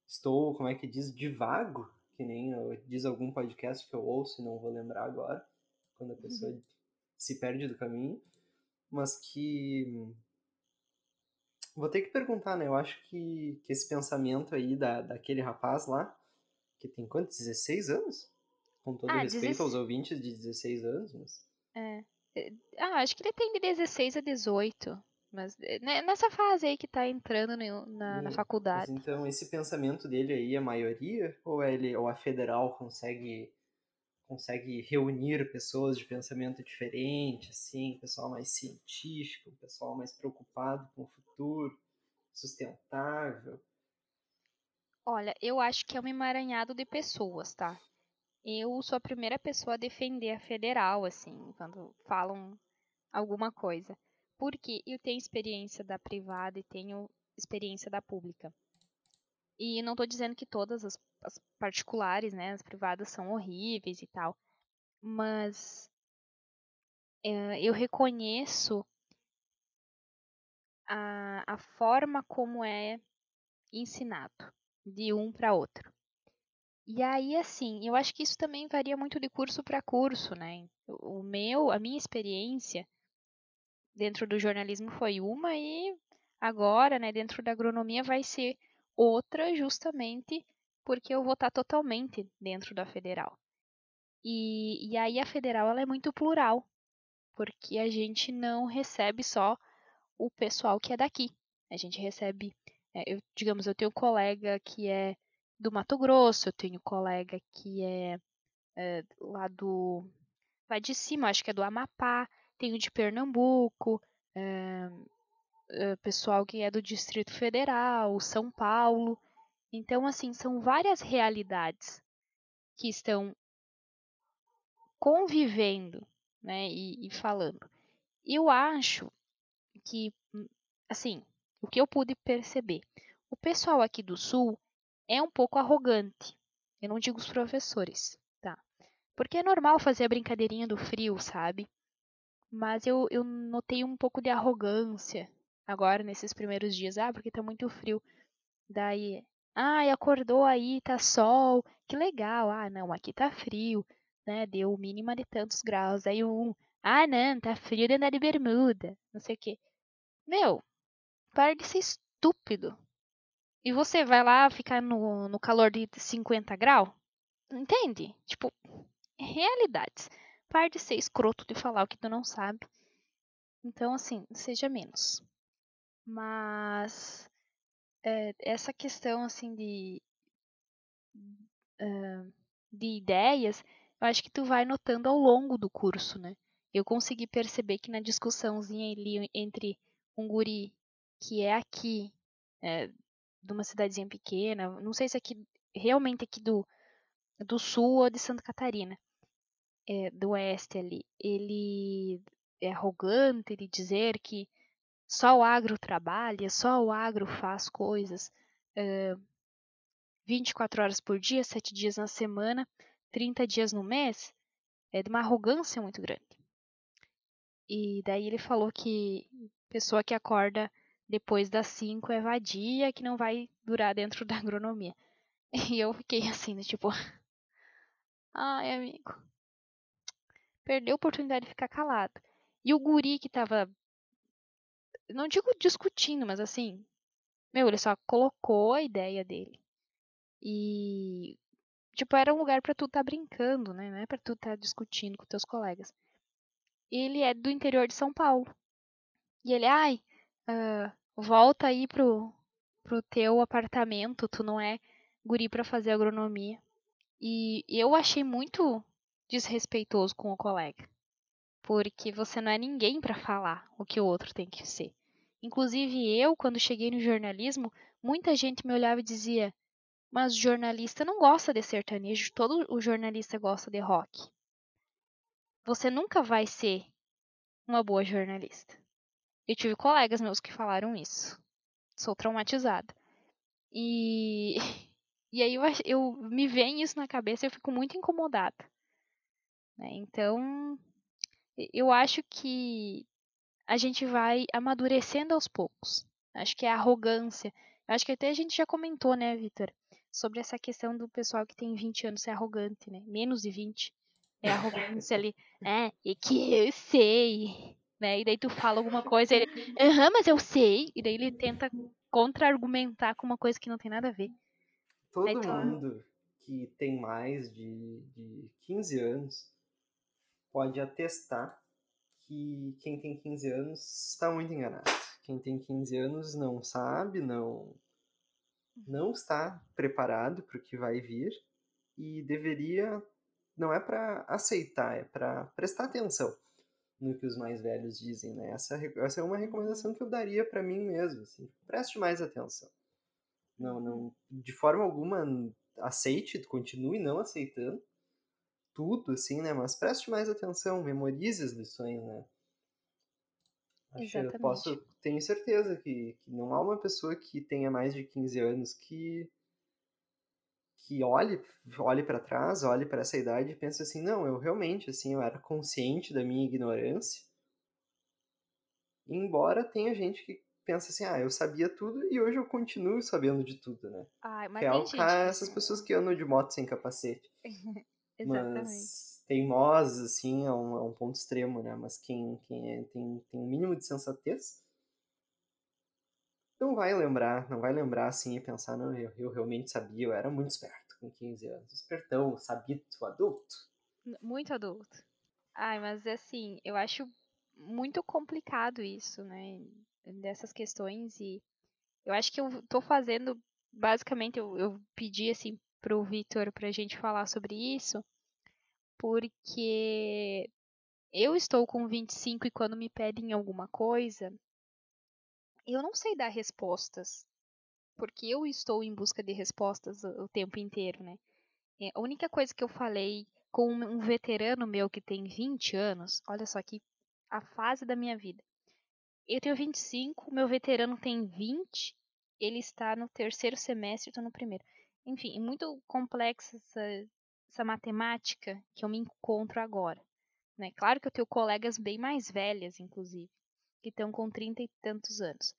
Estou, como é que diz, divago, que nem diz algum podcast que eu ouço e não vou lembrar agora, quando a pessoa uhum. se perde do caminho, mas que Vou ter que perguntar, né? Eu acho que, que esse pensamento aí da, daquele rapaz lá, que tem quantos? 16 anos? Com todo ah, respeito 16... aos ouvintes de 16 anos, mas... É. é. Ah, acho que ele tem de 16 a 18. Mas é, né, nessa fase aí que tá entrando na, na faculdade. Mas então, esse pensamento dele aí é a maioria? Ou, é ele, ou a federal consegue consegue reunir pessoas de pensamento diferente, assim, pessoal mais científico, pessoal mais preocupado com o futuro, sustentável. Olha, eu acho que é um emaranhado de pessoas, tá? Eu sou a primeira pessoa a defender a federal, assim, quando falam alguma coisa. Porque eu tenho experiência da privada e tenho experiência da pública. E não estou dizendo que todas as, as, particulares, né, as privadas são horríveis e tal, mas é, eu reconheço a, a forma como é ensinado de um para outro. E aí, assim, eu acho que isso também varia muito de curso para curso, né? O meu, a minha experiência dentro do jornalismo foi uma e agora, né, dentro da agronomia vai ser outra justamente porque eu vou estar totalmente dentro da federal. E, e aí a federal ela é muito plural, porque a gente não recebe só o pessoal que é daqui. A gente recebe, é, eu, digamos, eu tenho um colega que é do Mato Grosso, eu tenho colega que é, é lá do. lá de cima, acho que é do Amapá, tenho de Pernambuco, é, uh, pessoal que é do Distrito Federal, São Paulo. Então, assim, são várias realidades que estão convivendo né, e, e falando. Eu acho que, assim, o que eu pude perceber, o pessoal aqui do Sul é um pouco arrogante. Eu não digo os professores, tá? Porque é normal fazer a brincadeirinha do frio, sabe? Mas eu, eu notei um pouco de arrogância agora nesses primeiros dias. Ah, porque tá muito frio. Daí, ah, acordou aí, tá sol, que legal. Ah, não, aqui tá frio, né? Deu mínima de tantos graus. Aí um, ah, não, tá frio de andar de bermuda, não sei o quê. Meu, para de ser estúpido. E você vai lá ficar no, no calor de 50 graus? Entende? Tipo, realidades. Para de ser escroto de falar o que tu não sabe. Então, assim, seja menos. Mas é, essa questão assim de, de ideias eu acho que tu vai notando ao longo do curso, né? Eu consegui perceber que na discussãozinha ali entre um guri que é aqui, é, de uma cidadezinha pequena, não sei se é aqui, realmente aqui do, do sul ou de Santa Catarina, é, do oeste ali, ele é arrogante de dizer que só o agro trabalha, só o agro faz coisas é, 24 horas por dia, 7 dias na semana, 30 dias no mês, é de uma arrogância muito grande. E daí ele falou que pessoa que acorda depois das 5 é vadia, que não vai durar dentro da agronomia. *laughs* E eu fiquei assim, né, tipo, *laughs* ai, amigo. Perdeu a oportunidade de ficar calado. E o guri que tava não digo discutindo, mas assim, meu, ele só colocou a ideia dele. E tipo, era um lugar para tu estar tá brincando, né? Não é para tu estar tá discutindo com teus colegas. Ele é do interior de São Paulo. E ele, ai, uh, volta aí pro, pro teu apartamento, tu não é guri para fazer agronomia. E eu achei muito desrespeitoso com o colega. Porque você não é ninguém para falar o que o outro tem que ser. Inclusive eu, quando cheguei no jornalismo, muita gente me olhava e dizia: "Mas o jornalista não gosta de sertanejo, todo o jornalista gosta de rock". Você nunca vai ser uma boa jornalista. Eu tive colegas meus que falaram isso. Sou traumatizada. E *laughs* e aí eu, eu me vem isso na cabeça e eu fico muito incomodada. Né? Então, eu acho que a gente vai amadurecendo aos poucos. Acho que é arrogância. Acho que até a gente já comentou, né, Vitor, sobre essa questão do pessoal que tem 20 anos ser arrogante, né? Menos de 20. É arrogância ali. É, e que eu sei. Né? E daí tu fala alguma coisa, ele, aham, uhum, mas eu sei. E daí ele tenta contra-argumentar com uma coisa que não tem nada a ver. Todo tu... mundo que tem mais de, de 15 anos pode atestar que quem tem 15 anos está muito enganado. Quem tem 15 anos não sabe, não não está preparado para o que vai vir e deveria não é para aceitar, é para prestar atenção no que os mais velhos dizem, né? Essa, essa é uma recomendação que eu daria para mim mesmo, assim, preste mais atenção. Não, não, de forma alguma aceite, continue não aceitando, tudo, assim, né? Mas preste mais atenção, memorize as lições, né? Acho eu posso, tenho certeza que, que não há uma pessoa que tenha mais de 15 anos que que olhe, olhe para trás, olhe para essa idade e pense assim, não, eu realmente, assim, eu era consciente da minha ignorância. Embora tenha gente que pensa assim, ah, eu sabia tudo e hoje eu continuo sabendo de tudo, né? Ai, mas que é o essas pessoas que andam de moto sem capacete. *laughs* Exatamente. Mas teimosos, assim, é um, é um ponto extremo, né? Mas quem, quem é, tem, tem um mínimo de sensatez não vai lembrar, não vai lembrar assim e pensar, não, eu, eu realmente sabia, eu era muito esperto com 15 anos. Espertão, sabito, adulto. Muito adulto. Ai, mas assim, eu acho muito complicado isso, né? Dessas questões e eu acho que eu tô fazendo, basicamente, eu, eu pedi assim pro Vitor pra gente falar sobre isso, porque eu estou com 25 e quando me pedem alguma coisa, eu não sei dar respostas, porque eu estou em busca de respostas o tempo inteiro, né? É, a única coisa que eu falei com um veterano meu que tem 20 anos, olha só aqui a fase da minha vida. Eu tenho 25, meu veterano tem 20, ele está no terceiro semestre, eu estou no primeiro. Enfim, é muito complexa essa, essa matemática que eu me encontro agora. Né? Claro que eu tenho colegas bem mais velhas, inclusive, que estão com trinta e tantos anos.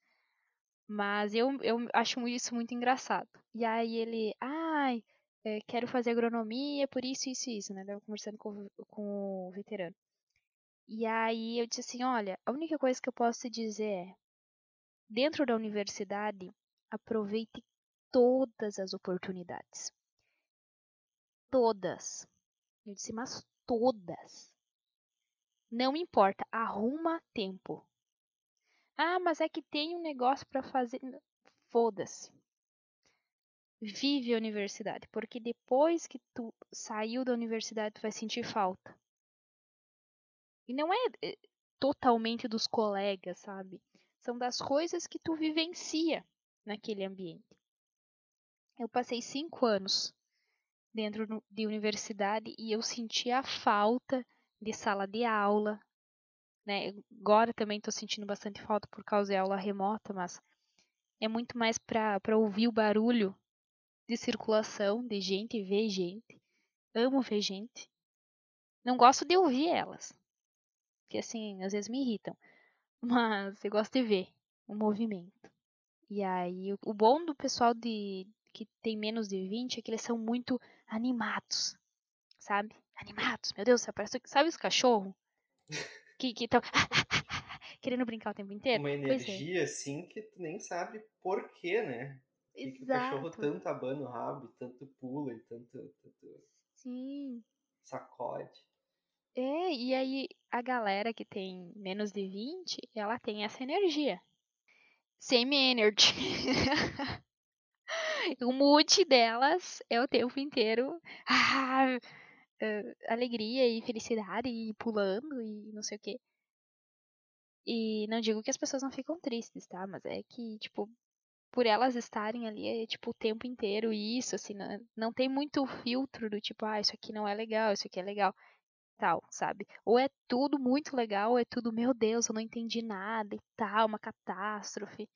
Mas eu, eu acho isso muito engraçado. E aí ele, ai, é, quero fazer agronomia por isso, isso e isso, né? Eu conversando com, com o veterano. E aí eu disse assim, olha, a única coisa que eu posso te dizer é, dentro da universidade, aproveite todas as oportunidades. Todas. Eu disse, mas todas. Não importa, arruma tempo. Ah, mas é que tem um negócio para fazer. Foda-se. vive a universidade, porque depois que tu saiu da universidade tu vai sentir falta. E não é eh, totalmente dos colegas, sabe? São das coisas que tu vivencia naquele ambiente. Eu passei cinco anos dentro de universidade e eu sentia a falta de sala de aula, né? Agora também estou sentindo bastante falta por causa da aula remota, mas é muito mais para ouvir o barulho de circulação, de gente, ver gente. Amo ver gente. Não gosto de ouvir elas, que assim, às vezes me irritam, *laughs* mas eu gosto de ver o movimento. E aí, o bom do pessoal de que tem menos de 20 é que eles são muito animados, sabe? Animados, meu Deus, parece sabe os cachorros *laughs* que estão *laughs* querendo brincar o tempo inteiro? Uma energia, é. assim, que tu nem sabe porquê, né? Que, que o cachorro tanto abana o rabo, tanto pula e tanto, tanto Sim. sacode. É, e aí a galera que tem menos de 20, ela tem essa energia. Same energy. *laughs* o mood delas é o tempo inteiro *laughs* ah, uh, alegria e felicidade e pulando e não sei o que. E não digo que as pessoas não ficam tristes, tá? Mas é que, tipo, por elas estarem ali, é tipo o tempo inteiro isso, assim, não, não tem muito filtro do tipo, ah, isso aqui não é legal, isso aqui é legal, tal, sabe? Ou é tudo muito legal, ou é tudo, meu Deus, eu não entendi nada e tal, uma catástrofe,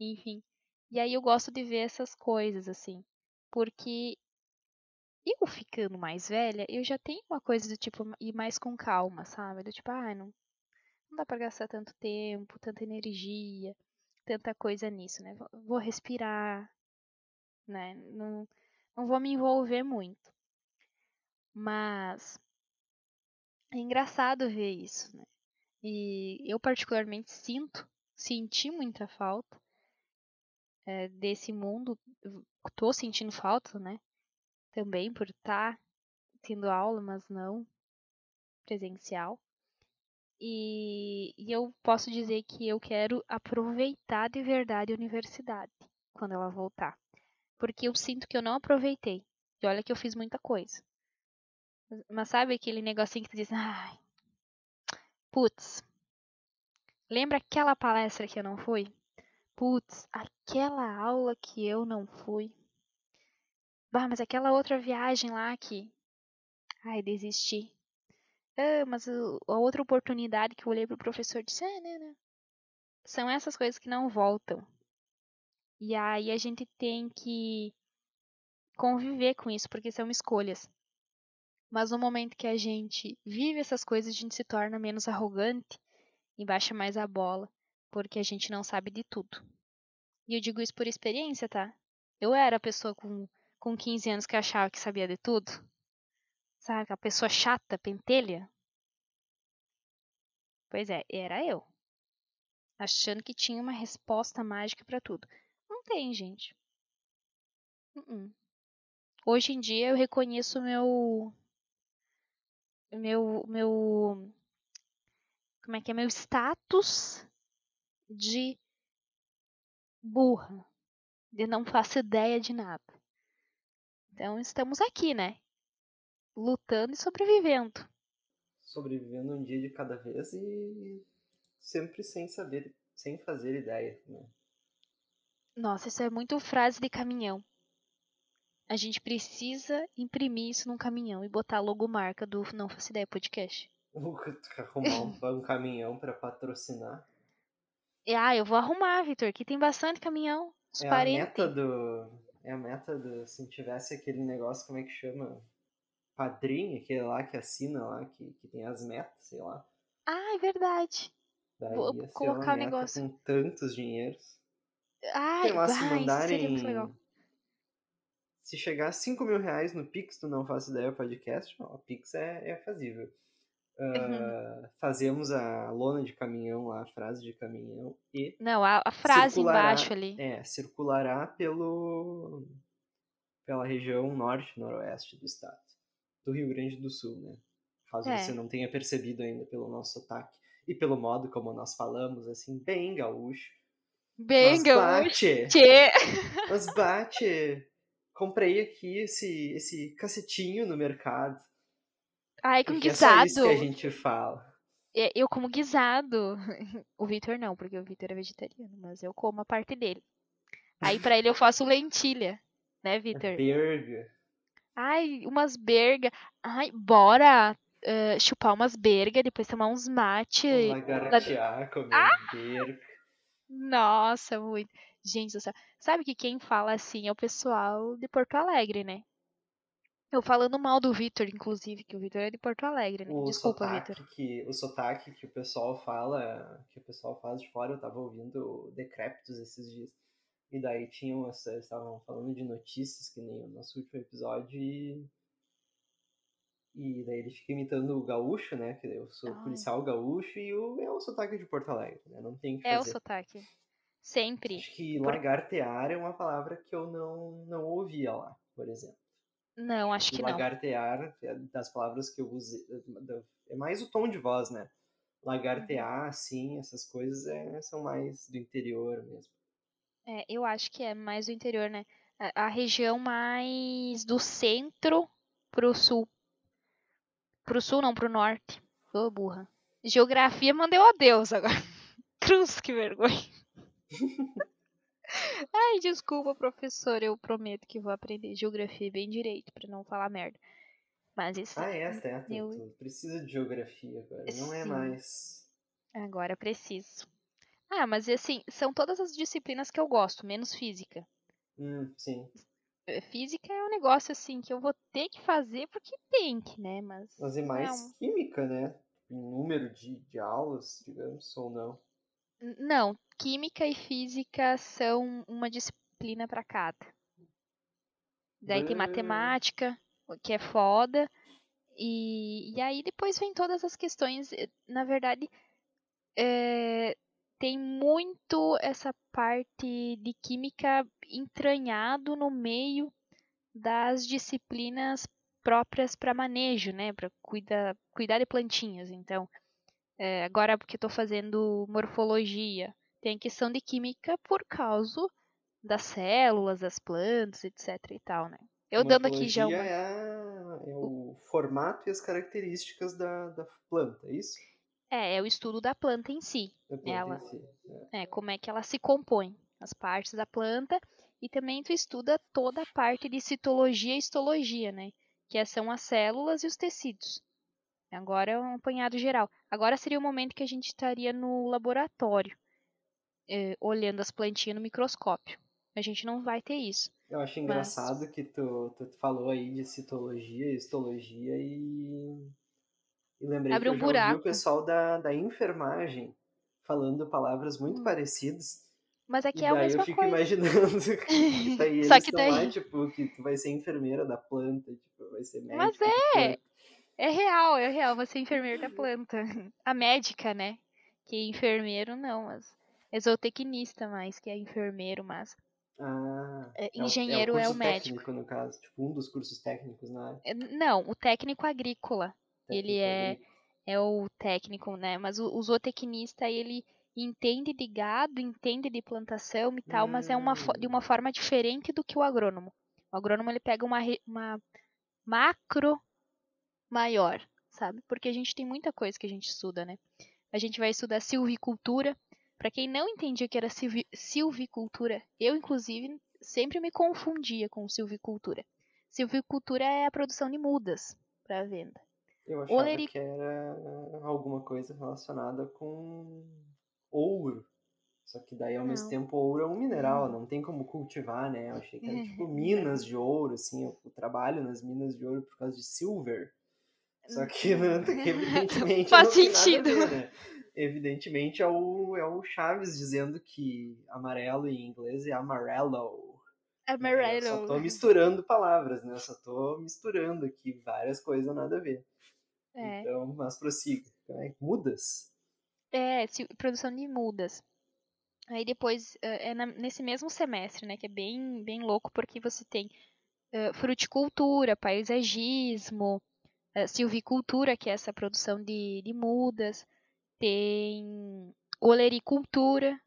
enfim. E aí eu gosto de ver essas coisas, assim, porque eu ficando mais velha, eu já tenho uma coisa do tipo, ir mais com calma, sabe? Do tipo, ah, não, não dá pra gastar tanto tempo, tanta energia, tanta coisa nisso, né? Vou respirar, né? Não, não vou me envolver muito. Mas é engraçado ver isso, né? E eu particularmente sinto, senti muita falta é, desse mundo, tô sentindo falta, né? Também por estar tá tendo aula, mas não presencial. E, e eu posso dizer que eu quero aproveitar de verdade a universidade quando ela voltar. Porque eu sinto que eu não aproveitei. E olha que eu fiz muita coisa. Mas sabe aquele negocinho que tu diz, ai, putz, lembra aquela palestra que eu não fui? Putz, aquela aula que eu não fui. Bah, mas aquela outra viagem lá que. Ai, desisti. Ah, mas a outra oportunidade que eu olhei pro professor disse, é, né, né? São essas coisas que não voltam. E aí a gente tem que conviver com isso, porque são escolhas. Mas no momento que a gente vive essas coisas, a gente se torna menos arrogante e baixa mais a bola, porque a gente não sabe de tudo. E eu digo isso por experiência, tá? Eu era a pessoa com, com 15 anos que achava que sabia de tudo. Sabe, a pessoa chata, pentelha. Pois é, era eu. Achando que tinha uma resposta mágica para tudo. Não tem, gente. Uh -uh. Hoje em dia eu reconheço meu meu meu como é que é meu status de burra, de não faço ideia de nada. Então estamos aqui, né? lutando e sobrevivendo. Sobrevivendo um dia de cada vez e sempre sem saber, sem fazer ideia, né? Nossa, isso é muito frase de caminhão. A gente precisa imprimir isso num caminhão e botar a logomarca do Não Faço Ideia Podcast. Arrumar um, *laughs* um caminhão para patrocinar. Ah, eu vou arrumar, Vitor, que tem bastante caminhão. Os é parentes. a meta do. É a meta do. Se tivesse aquele negócio, como é que chama? padrinho, aquele lá que assina lá, que, que tem as metas, sei lá. Ah, é verdade. Daí Vou colocar o negócio. Com tantos dinheiros. Ai, sei lá, se mandarem. Se chegar a 5 mil reais no Pix do Não Faço Ideia Podcast, ó, o Pix é, é fazível. Uh, uhum. Fazemos a lona de caminhão lá, a frase de caminhão e. Não, a, a frase embaixo ali. É, circulará pelo. pela região norte noroeste do estado do Rio Grande do Sul, né? Caso é. você não tenha percebido ainda pelo nosso sotaque e pelo modo como nós falamos, assim, bem gaúcho. Bem mas gaúcho. Bate, mas bate comprei aqui esse, esse cacetinho no mercado. Ai, com Porque é só isso guisado. que a gente fala. É, Eu como guisado. *laughs* O Vitor não, porque o Vitor é vegetariano, mas eu como a parte dele. Aí pra ele eu faço lentilha, né, *laughs* Vitor? Burger. Ai, umas berga. Ai, bora eh, chupar umas berga, depois tomar uns mate. Lagartear, comer Ah! berga. Nossa, muito. Gente do céu. Sabe que quem fala assim é o pessoal de Porto Alegre, né? Eu falando mal do Vitor, inclusive, que o Vitor é de Porto Alegre, né? O Desculpa, Vitor. o sotaque que o pessoal fala, que o pessoal faz de fora, eu tava ouvindo Decréptos esses dias. E daí tinham essa, estavam falando de notícias, que nem o nosso último episódio, e. E daí ele fica imitando o gaúcho, né? Que eu sou Ai. policial gaúcho e o, é o sotaque de Porto Alegre, né? Não tem que É o fazer. sotaque. Sempre. Acho que Por- lagartear é uma palavra que eu não, não ouvia lá, por exemplo. Não, acho que não. lagartear, é das palavras que eu usei, da- é mais o tom de voz, né? Lagartear, Uhum. assim, essas coisas é, são mais do interior mesmo. É, eu acho que é mais do interior, né? A, a região mais do centro pro sul. Pro sul, não, pro norte. Ô, burra. Geografia mandeu a Deus agora. *laughs* Cruz, que vergonha. *laughs* Ai, desculpa, professor. Eu prometo que vou aprender geografia bem direito, pra não falar merda. Mas isso Ah, é, Té, tu, eu- tu precisa de geografia agora, não é Sim. mais... agora preciso. Ah, mas assim, são todas as disciplinas que eu gosto, menos física. Hum, sim. Física é um negócio assim que eu vou ter que fazer porque tem que, né? Mas Mas é mais Não. química, né? Em número de, de aulas, digamos, ou não. Não, química e física são uma disciplina para cada. Daí tem Bah. matemática, que é foda. E, e aí depois vem todas as questões. eh, Na verdade, eh, tem muito essa parte de química entranhado no meio das disciplinas próprias para manejo, né? Para cuidar, cuidar de plantinhas. Então, eh, agora porque estou fazendo morfologia, tem questão de química por causa das células, das plantas, etc e tal, né? Eu dando aqui já Morfologia uma... é, a- é o formato e as características da, da planta, é isso? É, é o estudo da planta em si. Planta Ela- em si. É. É, como é que ela se compõe, as partes da planta, e também tu estuda toda a parte de citologia e histologia, né? Que são as células e os tecidos. Agora é um apanhado geral. Agora seria o momento que a gente estaria no laboratório, eh, olhando as plantinhas no microscópio. A gente não vai ter isso. Eu acho engraçado que tu, tu falou aí de citologia, histologia e. E lembrei Abre que eu um ouvi buraco. o pessoal da, da enfermagem falando palavras muito Hum. parecidas. Mas aqui é a daí eu mesma fico coisa. imaginando *laughs* que daí *laughs* Só que estão lá, daí- tipo, que tu vai ser enfermeira da planta, tipo, vai ser médico. Mas é! É real, é real. Você é enfermeiro da planta. *laughs* A médica, né? Que enfermeiro não, mas é zootecnista mais, que é enfermeiro, mas Ah, É, é o- engenheiro é é o, o curso médico. técnico, no caso. Tipo, um dos cursos técnicos na área. é, não, o técnico agrícola Ele técnico é- agrícola. é o técnico, né? Mas o, o zootecnista ele entende de gado, entende de plantação e tal, mas é uma de Hum. uma forma diferente do que o agrônomo. O agrônomo ele pega uma, uma macro maior, sabe? Porque a gente tem muita coisa que a gente estuda, né? A gente vai estudar silvicultura. Para quem não entendia o que era silvi- silvicultura, eu inclusive sempre me confundia com silvicultura. Silvicultura é a produção de mudas para venda. Eu achava Oleri- que era alguma coisa relacionada com ouro. Só que daí, ao mesmo Não. tempo, ouro é um mineral, não tem como cultivar, né? Eu achei que era *laughs* tipo minas de ouro, assim, o trabalho nas minas de ouro por causa de silver. Só que, *laughs* não, que evidentemente Faz sentido. ver, né? Evidentemente é o, é o Chaves dizendo que amarelo em inglês é amarelo. Eu só Amarelo. tô misturando palavras, né? Eu só tô misturando aqui várias coisas nada a ver. É, Então, mas prossiga. Né? Mudas? é produção de mudas. Aí depois, eh, é nesse mesmo semestre, né, que é bem, bem louco, porque você tem eh, fruticultura, paisagismo, eh, silvicultura, que é essa produção de, de mudas, tem olericultura.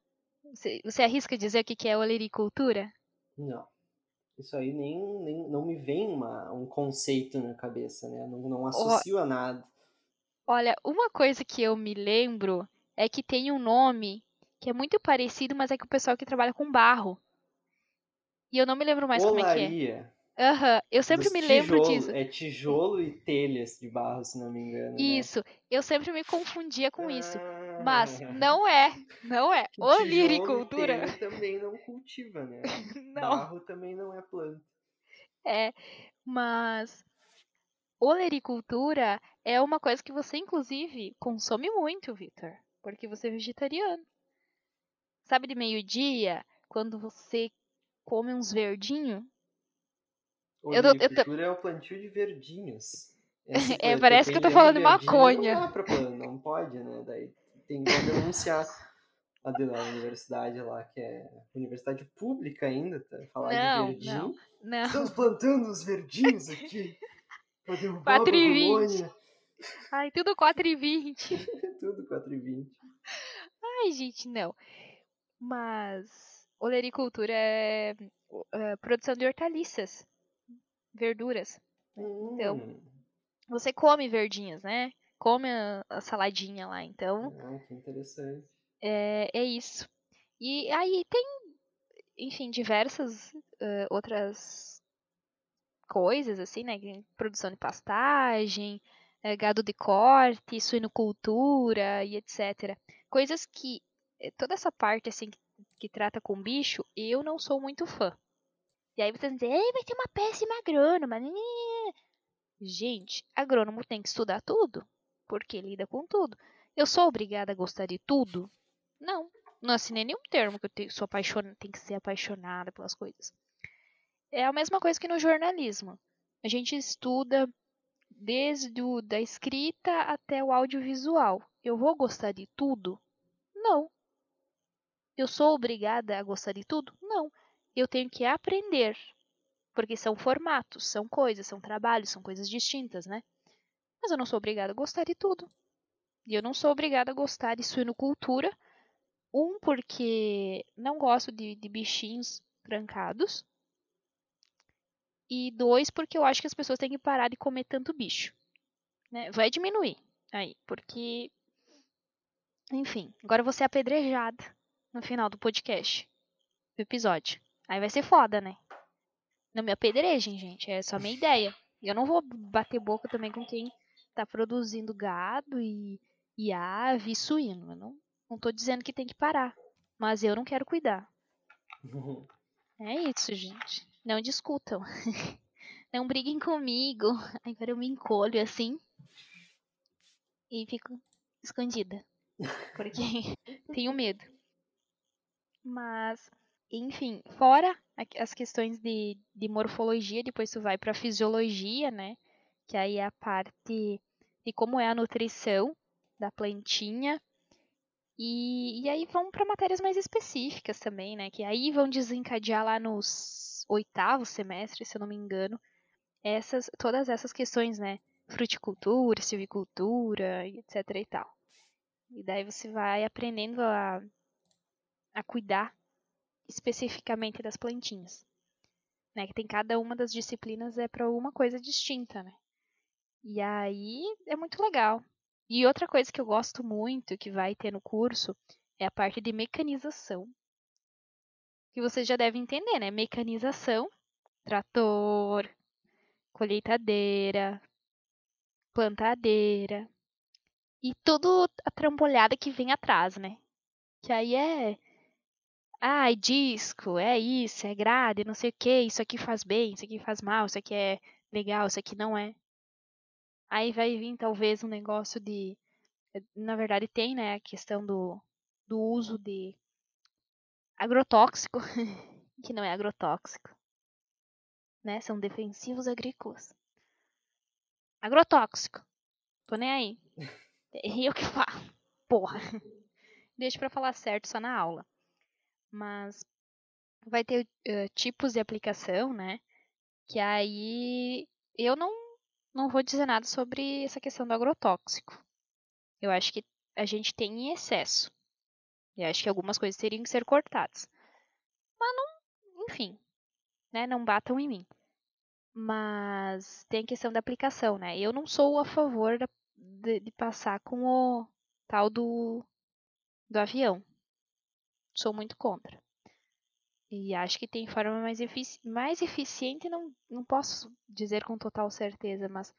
Você, você arrisca dizer o que que é olericultura? Não. Isso aí nem, nem não me vem uma, um conceito na cabeça, né? Não, não associo a nada. Olha, uma coisa que eu me lembro é que tem um nome que é muito parecido, mas é que o pessoal que trabalha com barro. E eu não me lembro mais como é que é. Aham, eu sempre Dos me lembro tijolo- disso. É tijolo e telhas de barro, se não me engano. né? Isso, eu sempre me confundia com isso. Ah, Mas não é, não é. telha também não cultiva, né? *laughs* Não. Barro também não é planta. É, mas olericultura é uma coisa que você, inclusive, consome muito, Vitor, porque você é vegetariano. Sabe de meio-dia, quando você come uns verdinhos? Tô- eu tô- Olericultura é o plantio de verdinhos. Essa É, *laughs* coisa, parece que eu tô falando do de maconha. Não pra não pode, né? Daí tem que denunciar a de lá, a universidade lá, que é universidade pública ainda, tá? Falar Não, de verdinho. não. Não, Estamos plantando os verdinhos aqui *laughs* pra derrubar a Quatro e vinte. Babilônia. *laughs* ai, tudo 4 e 20. Tudo 4 e 20. Ai, gente, não. Mas olericultura é, é produção de hortaliças, verduras. Então, Hum, Você come verdinhas, né? Come a, a saladinha lá, então ah, que interessante. é, é isso. E aí tem, enfim, diversas eh, outras coisas, assim, né? Produção de pastagem, eh, gado de corte, suinocultura e etc. Coisas que, eh, toda essa parte, assim, que, que trata com bicho, eu não sou muito fã. E aí vocês dizem, Ei, vai ser uma péssima agrônoma. Gente, agrônomo tem que estudar tudo, porque lida com tudo. Eu sou obrigada a gostar de tudo? Não. Não assinei nenhum termo que eu te- sou tem que ser apaixonada pelas coisas. É a mesma coisa que no jornalismo. A gente estuda desde o, da escrita até o audiovisual. Eu vou gostar de tudo? Não. Eu sou obrigada a gostar de tudo? Não. Eu tenho que aprender. Porque são formatos, são coisas, são trabalhos, são coisas distintas, né? Mas eu não sou obrigada a gostar de tudo. E eu não sou obrigada a gostar de suinocultura. Um, porque não gosto de, de bichinhos trancados. E dois, porque eu acho que as pessoas têm que parar de comer tanto bicho. Né? Vai diminuir aí, porque. Enfim, agora vou ser apedrejada no final do podcast, do episódio. Aí vai ser foda, né? Não me apedrejem, gente. É só minha ideia. Eu não vou bater boca também com quem tá produzindo gado e, e ave e suíno. Eu não, não tô dizendo que tem que parar. Mas eu não quero cuidar. *laughs* É isso, gente. Não discutam. *laughs* Não briguem comigo. Agora eu me encolho assim. E fico escondida. Porque *laughs* tenho medo. Mas, enfim, fora as questões de, de morfologia, depois tu vai pra fisiologia, né? Que aí é a parte de como é a nutrição da plantinha. E, e aí vão para matérias mais específicas também, né? Que aí vão desencadear lá nos oitavos semestres, se eu não me engano, essas, todas essas questões, né? Fruticultura, silvicultura, etc e tal. E daí você vai aprendendo a, a cuidar especificamente das plantinhas. Né? Que tem cada uma das disciplinas é para uma coisa distinta, né? E aí é muito legal. E outra coisa que eu gosto muito, que vai ter no curso, é a parte de mecanização. Que vocês já devem entender, né? Mecanização, trator, colheitadeira, plantadeira e tudo a trambolhada que vem atrás, né? Que aí é. Ai, disco, é isso, é grade, não sei o que, isso aqui faz bem, isso aqui faz mal, isso aqui é legal, isso aqui não é. Aí vai vir talvez um negócio de. Na verdade, tem, né, a questão do, do uso de agrotóxico, *laughs* que não é agrotóxico. Né? São defensivos agrícolas. Agrotóxico. Tô nem aí. *laughs* É eu que falo. Porra. Deixa pra falar certo só na aula. Mas vai ter eh, tipos de aplicação, né? Que aí eu não, não vou dizer nada sobre essa questão do agrotóxico. Eu acho que a gente tem em excesso. E acho que algumas coisas teriam que ser cortadas. Mas não, enfim. né, não batam em mim. Mas tem a questão da aplicação, né? Eu não sou a favor da, de, de passar com o tal do, do avião. Sou muito contra. E acho que tem forma mais, efici mais eficiente, não, não posso dizer com total certeza, mas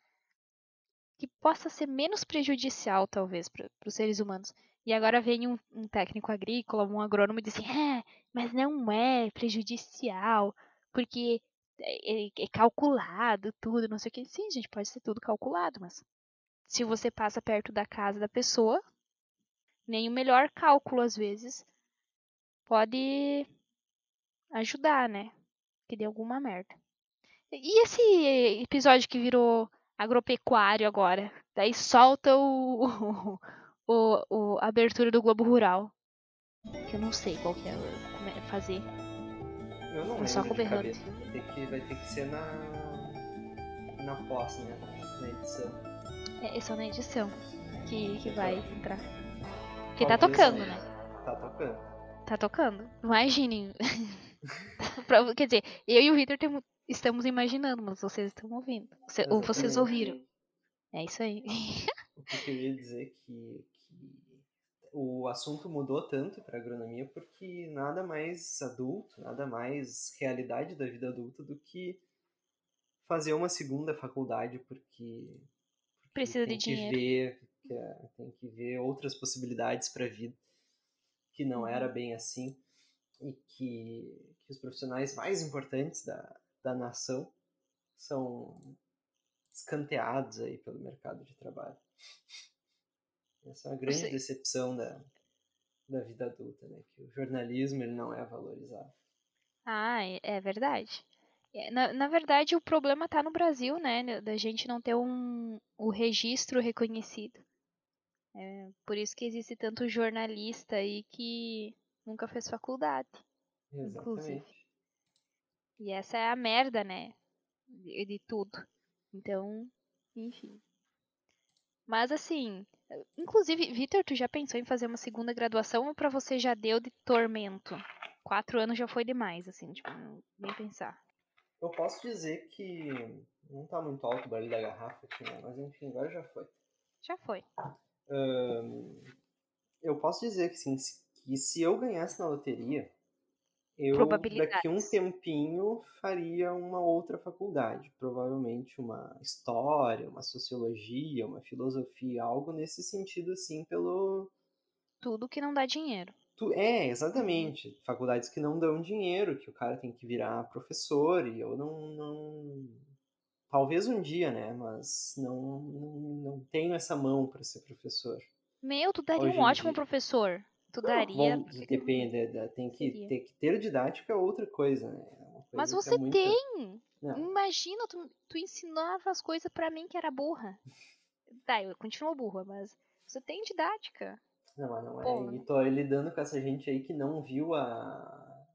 que possa ser menos prejudicial, talvez, para os seres humanos. E agora vem um, um, técnico agrícola, um agrônomo, e diz assim: é, mas não é prejudicial, porque é, é, é, calculado tudo, não sei o que. Sim, gente, pode ser tudo calculado, mas se você passa perto da casa da pessoa, nem o melhor cálculo, às vezes, pode ajudar, né? Que dê alguma merda. E esse episódio que virou agropecuário agora? Daí solta o, o, *laughs* o, o a abertura do Globo Rural. Que eu não sei qual que é, é fazer. Eu não é só de cabeça. Tem que, vai ter que ser na, na pós, né? Na edição. É, é só na edição que, que vai entrar. Porque tá tocando, né? Tá tocando. Tá tocando. Imaginem. *laughs* Quer dizer, eu e o Victor estamos imaginando, mas vocês estão ouvindo. ou vocês ouviram. É isso aí. O que eu queria dizer que, que o assunto mudou tanto para agronomia porque nada mais adulto, nada mais realidade da vida adulta do que fazer uma segunda faculdade porque, porque precisa de dinheiro. Ver, que é, tem que ver outras possibilidades para a vida que não era bem assim e que, que os profissionais mais importantes da, da nação são escanteados aí pelo mercado de trabalho. Essa é uma grande decepção da, da vida adulta, né? Que o jornalismo ele não é valorizado. Ah, é, é verdade. É, na, na verdade, o problema está no Brasil, né? Da gente não ter um, o registro reconhecido. É por isso que existe tanto jornalista aí que nunca fez faculdade. Exatamente. Inclusive. E essa é a merda, né? De, de tudo. Então, enfim. Mas assim, inclusive, Vitor, tu já pensou em fazer uma segunda graduação ou pra você já deu de tormento? Quatro anos já foi demais, assim, tipo, nem pensar. Eu posso dizer que não tá muito alto o barulho da garrafa aqui, né? Mas enfim, agora já foi. Já foi. Eu posso dizer que, sim, que se eu ganhasse na loteria, eu daqui um tempinho faria uma outra faculdade, provavelmente uma história, uma sociologia, uma filosofia, algo nesse sentido assim, pelo tudo que não dá dinheiro. Tu, é, exatamente. Faculdades que não dão dinheiro, que o cara tem que virar professor, e eu não. não... Talvez um dia, né? Mas não, não, não tenho essa mão para ser professor. Meu, tu daria Hoje um ótimo dia. professor. Tu daria. Bom, depende, tem que, ter que ter didática é outra coisa, né? É coisa Mas é você é muito... tem! Não. Imagina, tu, tu ensinava as coisas para mim que era burra. *laughs* tá, eu continuo burra, mas você tem didática. Não, mas não é. E tô lidando com essa gente aí que não viu a...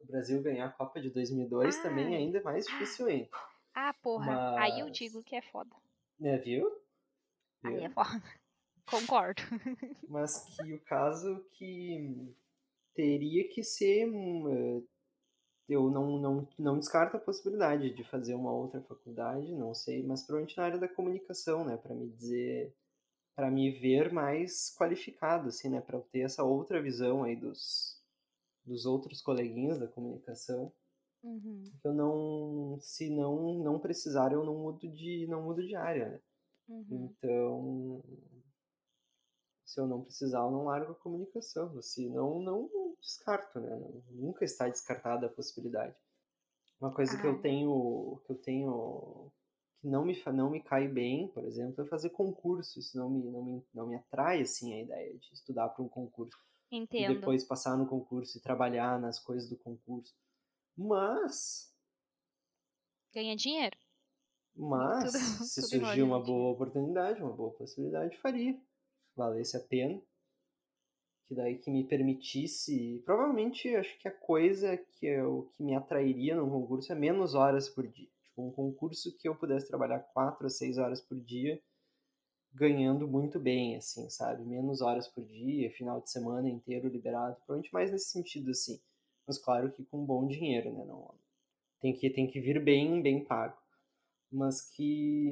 o Brasil ganhar a Copa de 2002 ah. também ainda é mais difícil ainda. Ah, porra. Mas... Aí eu digo que é foda. É, viu? viu? Aí é foda. *laughs* Concordo. *laughs* Mas que o caso que teria que ser. Eh, eu não, não, não descarto a possibilidade de fazer uma outra faculdade, não sei, mas provavelmente na área da comunicação, né? Para me dizer. Para me ver mais qualificado, assim, né? Para ter essa outra visão aí dos, dos outros coleguinhas da comunicação. Uhum. Eu não. Se não, não precisar, eu não mudo de, não mudo de área, né? Uhum. Então se eu não precisar, eu não largo a comunicação. Se não, não descarto, né? Nunca está descartada a possibilidade. Uma coisa ah. que eu ah. tenho, que eu tenho que não me não me cai bem, por exemplo, é fazer concurso. Isso não me não me, não me atrai assim a ideia de estudar para um concurso. Entendo. E depois passar no concurso e trabalhar nas coisas do concurso. Mas ganha dinheiro. Mas tudo, *laughs* se tudo surgir uma boa oportunidade, uma boa possibilidade, faria valesse a pena. Que daí que me permitisse. Provavelmente acho que a coisa que, eu, que me atrairia num concurso é menos horas por dia. Tipo, um concurso que eu pudesse trabalhar 4 a 6 horas por dia, ganhando muito bem, assim, sabe? Menos horas por dia, final de semana inteiro liberado. Provavelmente mais nesse sentido, assim. Mas claro que com bom dinheiro, né? Não, tem que tem que vir bem, bem pago. Mas que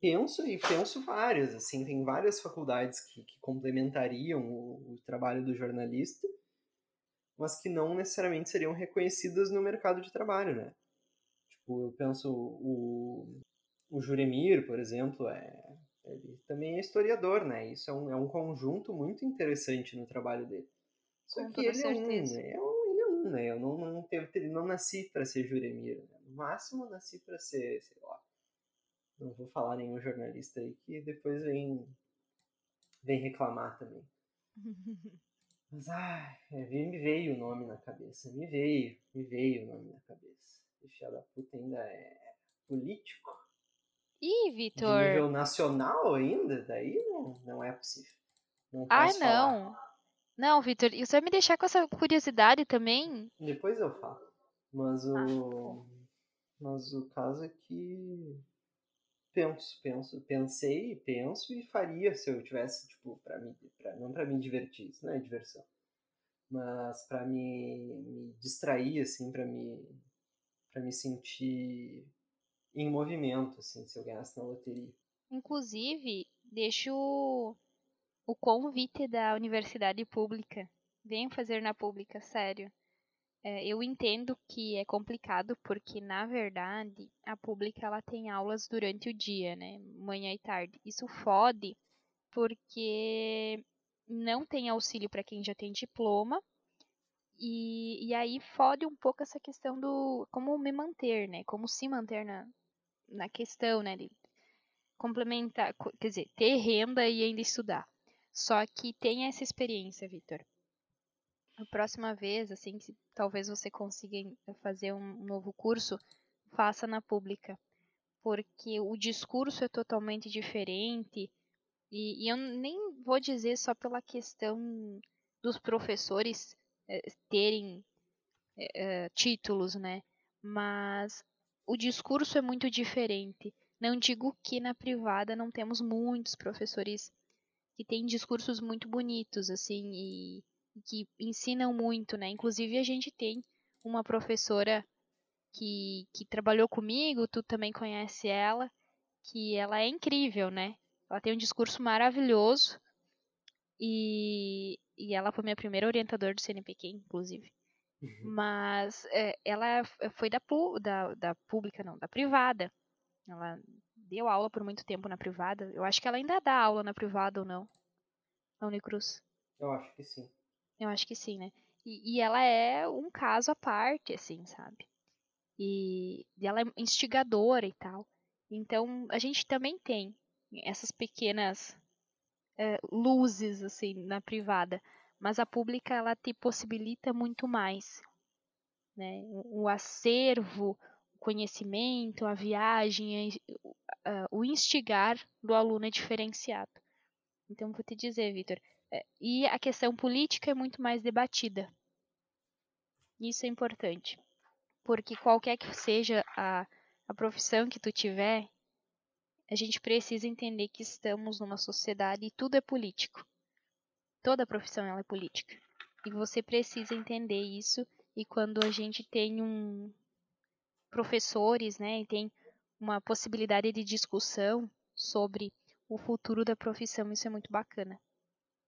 penso e penso várias, assim, tem várias faculdades que, que complementariam o, o, trabalho do jornalista, mas que não necessariamente seriam reconhecidas no mercado de trabalho, né? Tipo, eu penso o, o Juremir, por exemplo, é, ele também é historiador, né? Isso é um, é um conjunto muito interessante no trabalho dele. Só Com que ele é, um, é um, né? Eu não, não, teve, não nasci para ser Juremir, né? No máximo, eu nasci para ser, sei lá, não vou falar nenhum jornalista aí que depois vem, vem reclamar também. Mas, ai, é, me veio o nome na cabeça. Me veio, me veio o nome na cabeça. O da puta ainda é político. Ih, Vitor. Nível nacional ainda? Daí não, não é possível. Não Ai, não. Falar. Não, Vitor, e você vai me deixar com essa curiosidade também? Depois eu falo. Mas o. Ah, mas o caso é que penso, penso, pensei, penso e faria se eu tivesse, tipo, para mim, pra, não para me divertir, isso não é diversão, mas para me, me distrair, assim, para me, para me sentir em movimento, assim, se eu ganhasse na loteria. Inclusive, deixo o convite da universidade pública. Venham fazer na pública, sério. É, eu entendo que é complicado porque, na verdade, a pública ela tem aulas durante o dia, né? Manhã e tarde. Isso fode porque não tem auxílio para quem já tem diploma. E, e aí fode um pouco essa questão do como me manter, né? Como se manter na, na questão, né? De complementar, quer dizer, ter renda e ainda estudar. Só que tem essa experiência, Vitor a próxima vez, assim, que talvez você consiga fazer um novo curso, faça na pública. Porque o discurso é totalmente diferente. E, e eu nem vou dizer só pela questão dos professores é, terem é, títulos, né? Mas o discurso é muito diferente. Não digo que na privada não temos muitos professores que têm discursos muito bonitos, assim, e que ensinam muito, né? Inclusive a gente tem uma professora que, que trabalhou comigo, tu também conhece ela, que ela é incrível, né? Ela tem um discurso maravilhoso e, e ela foi minha primeira orientadora do CNPq, inclusive. Uhum. Mas é, ela foi da, da, da pública, não, da privada. Ela deu aula por muito tempo na privada. Eu acho que ela ainda dá aula na privada ou não, na Unicruz. Eu acho que sim. Eu acho que sim, né? E, e ela é um caso à parte, assim, sabe? E, e ela é instigadora e tal. Então, a gente também tem essas pequenas é, luzes, assim, na privada. Mas a pública, ela te possibilita muito mais. Né? O acervo, o conhecimento, a viagem, o instigar do aluno é diferenciado. Então, vou te dizer, Vitor, é, e a questão política é muito mais debatida. Isso é importante. Porque qualquer que seja a, a profissão que tu tiver, a gente precisa entender que estamos numa sociedade e tudo é político. Toda profissão ela é política. E você precisa entender isso. E quando a gente tem um professores, né, e tem uma possibilidade de discussão sobre o futuro da profissão, isso é muito bacana.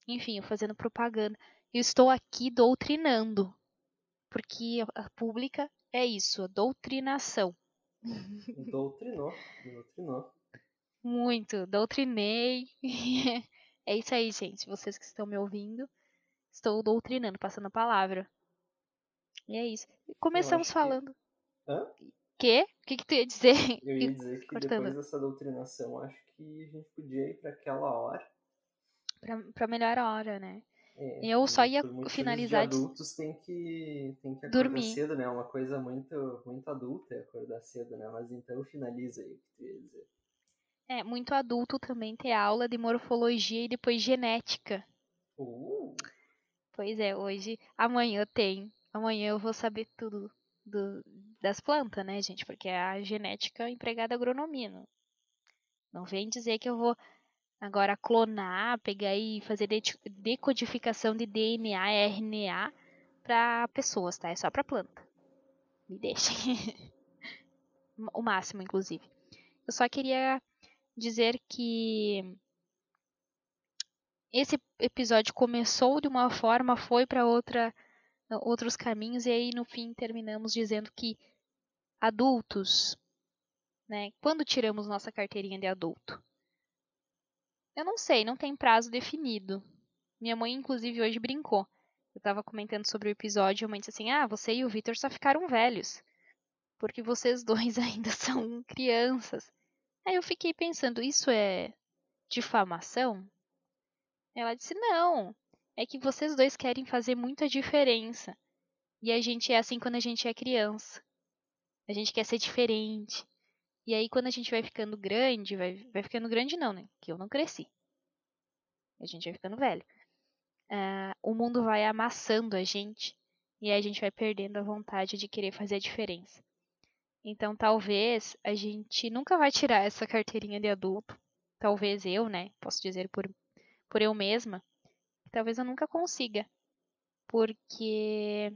Enfim, eu fazendo propaganda. Eu estou aqui doutrinando. Porque a pública é isso, a doutrinação. *laughs* Doutrinou, doutrinou. Muito, doutrinei. *laughs* é isso aí, gente. Vocês que estão me ouvindo, estou doutrinando, passando a palavra. E é isso. Começamos falando. Que... Hã? Que? O que, que tu ia dizer? *laughs* Eu ia dizer que Cortando. depois dessa doutrinação, acho que a gente podia ir para aquela hora pra, pra melhor hora, né? É, eu só ia finalizar de adultos tem que tem que acordar dormir. cedo, né? É uma coisa muito muito adulta é acordar cedo, né? Mas então finaliza aí o que tu ia dizer. É, muito adulto também ter aula de morfologia e depois genética. Uh. Pois é, hoje, amanhã tem. Amanhã eu vou saber tudo do, das plantas, né, gente? Porque é a genética empregada agronomia. Não, não vem dizer que eu vou Agora, clonar, pegar e fazer decodificação de DNA RNA para pessoas, tá? É só para planta. Me deixem. *laughs* o máximo, inclusive. Eu só queria dizer que esse episódio começou de uma forma, foi para outra outros caminhos e aí no fim terminamos dizendo que adultos, né? Quando tiramos nossa carteirinha de adulto? Eu não sei, não tem prazo definido. Minha mãe inclusive hoje brincou. Eu estava comentando sobre o episódio, a mãe disse assim: "Ah, você e o Victor só ficaram velhos, porque vocês *laughs* dois ainda são crianças". Aí eu fiquei pensando, isso é difamação? Ela disse: Não, é que vocês dois querem fazer muita diferença. E a gente é assim quando a gente é criança. A gente quer ser diferente. E aí, quando a gente vai ficando grande, vai, vai ficando grande, não, né? Que eu não cresci. A gente vai ficando velho. Uh, o mundo vai amassando a gente. E aí a gente vai perdendo a vontade de querer fazer a diferença. Então, talvez a gente nunca vai tirar essa carteirinha de adulto. Talvez eu, né? Posso dizer por por eu mesma, talvez eu nunca consiga. Porque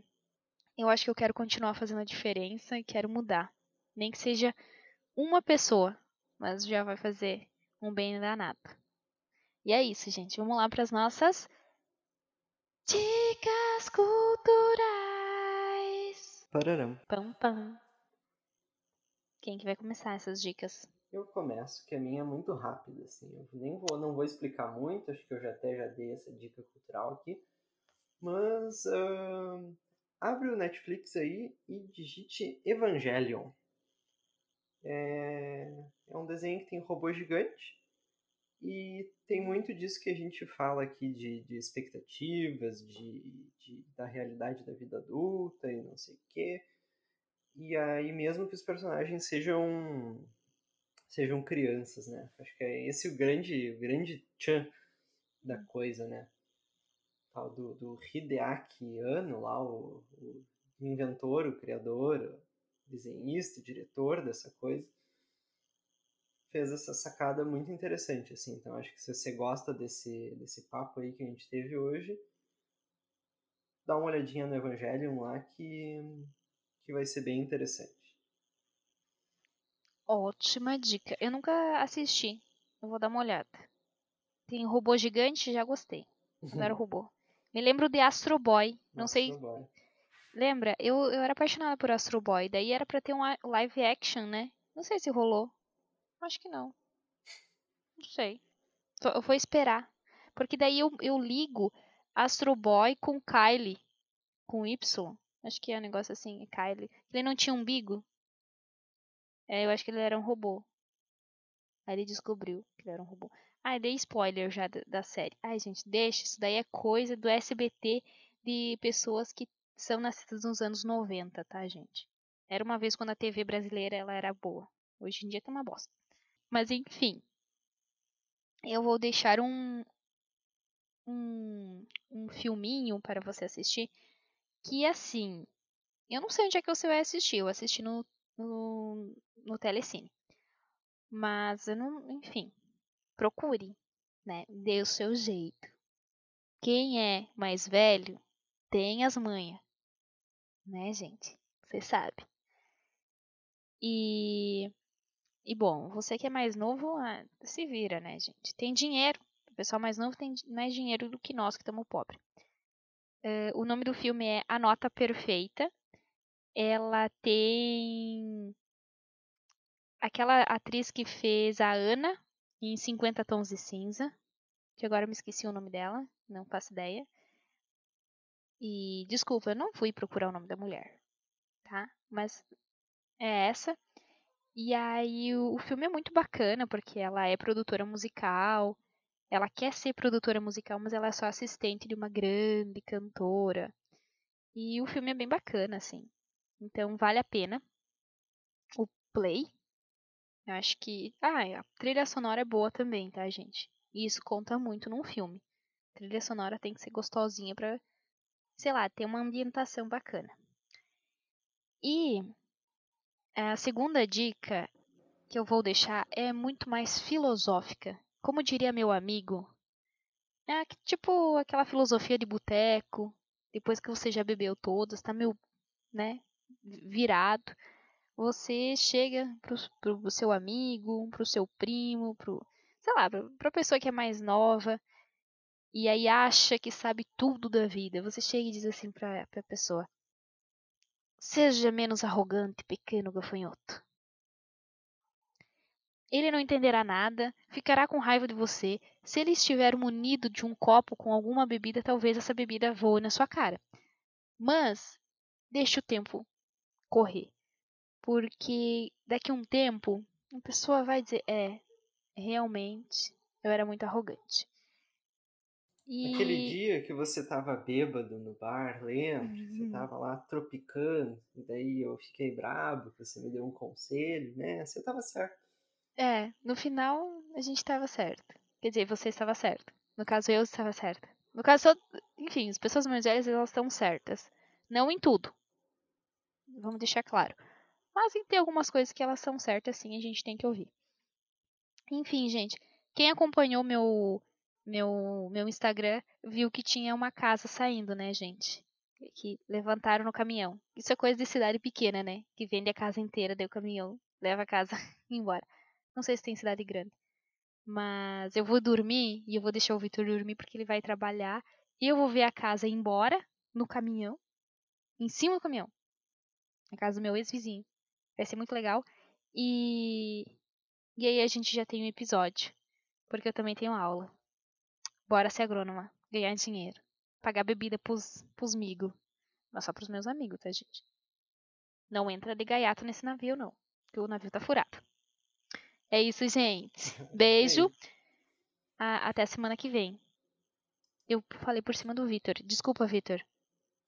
eu acho que eu quero continuar fazendo a diferença e quero mudar. Nem que seja uma pessoa, mas já vai fazer um bem danado. E é isso, gente. Vamos lá para as nossas dicas culturais. Pararam. Pam, pam. Quem que vai começar essas dicas? Eu começo, que a minha é muito rápida, assim. Eu nem vou, não vou explicar muito, acho que eu já até já dei essa dica cultural aqui. Mas uh, abre o Netflix aí e digite Evangelion. É, é um desenho que tem robô gigante e tem muito disso que a gente fala aqui de, de expectativas, de, de, da realidade da vida adulta e não sei o quê. E aí mesmo que os personagens sejam sejam crianças, né? Acho que é esse o grande, o grande tchan da hum. coisa, né? Tal do, do Hideaki Anno lá, o, o inventor, o criador, o desenhista, o diretor dessa coisa, fez essa sacada muito interessante, assim. Então acho que se você gosta desse, desse papo aí que a gente teve hoje, dá uma olhadinha no Evangelion lá que, que vai ser bem interessante. Ótima dica. Eu nunca assisti. Eu vou dar uma olhada. Tem robô gigante, já gostei. Adoro *laughs* robô. Me lembro de Astro Boy. Não Astro sei. Boy. Lembra? Eu, eu era apaixonada por Astro Boy. Daí era pra ter um live action, né? Não sei se rolou. Acho que não. Não sei. Eu vou esperar. Porque daí eu, eu ligo Astro Boy com Kylie. Com Y. Acho que é um negócio assim, Kylie. Ele não tinha umbigo. É, eu acho que ele era um robô. Aí ele descobriu que ele era um robô. Ai, dei spoiler já da, da, série. Ai, gente, deixa. Isso daí é coisa do SBT de pessoas que são nascidas nos anos 90, tá, gente? Era uma vez quando a TV brasileira ela era boa. Hoje em dia tá uma bosta. Mas enfim. Eu vou deixar um, um, um filminho para você assistir. Que assim. Eu não sei onde é que você vai assistir. Eu assisti no no, no Telecine. Mas eu não, enfim, procure, né? Dê o seu jeito. Quem é mais velho tem as manhas, né, gente? Você sabe. E e bom, você que é mais novo, ah, se vira, né, gente? Tem dinheiro. O pessoal mais novo tem mais dinheiro do que nós que estamos pobres. Uh, o nome do filme é A Nota Perfeita ela tem aquela atriz que fez a Ana em 50 Tons de Cinza, que agora eu me esqueci o nome dela, não faço ideia. E desculpa, eu não fui procurar o nome da mulher, tá? Mas é essa. E aí o, o filme é muito bacana porque ela é produtora musical, ela quer ser produtora musical, mas ela é só assistente de uma grande cantora. E o filme é bem bacana, assim. Então vale a pena o play. Eu acho que. Ah, a trilha sonora é boa também, tá, gente? E isso conta muito num filme. A trilha sonora tem que ser gostosinha pra, sei lá, ter uma ambientação bacana. E a segunda dica que eu vou deixar é muito mais filosófica. Como diria meu amigo, é tipo aquela filosofia de boteco, depois que você já bebeu todas, tá meio, né, virado, você chega pro, pro seu amigo, pro seu primo, pro, sei lá, pra, pra pessoa que é mais nova, e aí acha que sabe tudo da vida. Você chega e diz assim pra, pra pessoa: Seja menos arrogante, pequeno gafanhoto. Ele não entenderá nada, ficará com raiva de você. Se ele estiver munido de um copo com alguma bebida, talvez essa bebida voe na sua cara. Mas deixe o tempo correr. Porque daqui a um tempo, a pessoa vai dizer: É, realmente, eu era muito arrogante. E... Aquele dia que você tava bêbado no bar, lembra? Uhum. Você tava lá tropicando, e daí eu fiquei brabo, você me deu um conselho, né? Você tava certo. É, no final a gente estava certo. Quer dizer, você estava certo. No caso, eu estava certa. No caso, enfim, as pessoas mais velhas elas estão certas. Não em tudo. Vamos deixar claro. Mas em ter algumas coisas que elas são certas, sim, a gente tem que ouvir. Enfim, gente, quem acompanhou meu meu meu Instagram viu que tinha uma casa saindo, né, gente? Que levantaram no caminhão. Isso é coisa de cidade pequena, né? Que vende a casa inteira, o caminhão leva a casa *laughs* embora. Não sei se tem cidade grande. Mas eu vou dormir e eu vou deixar o Vitor dormir porque ele vai trabalhar. E eu vou ver a casa embora no caminhão. Em cima do caminhão. Na casa do meu ex-vizinho. Vai ser muito legal. E. E aí a gente já tem um episódio. Porque eu também tenho aula. Bora ser agrônoma. Ganhar dinheiro. Pagar bebida pros, pros migos. Mas só pros meus amigos, tá, gente? Não entra de gaiato nesse navio, não. Porque o navio tá furado. É isso, gente. *laughs* Beijo. A, até semana que vem. Eu falei por cima do Vitor. Desculpa, Vitor.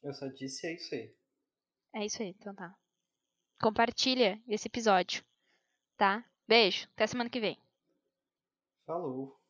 Eu só disse é isso aí. É isso aí, então tá. Compartilha esse episódio, tá? Beijo. Até semana que vem. Falou.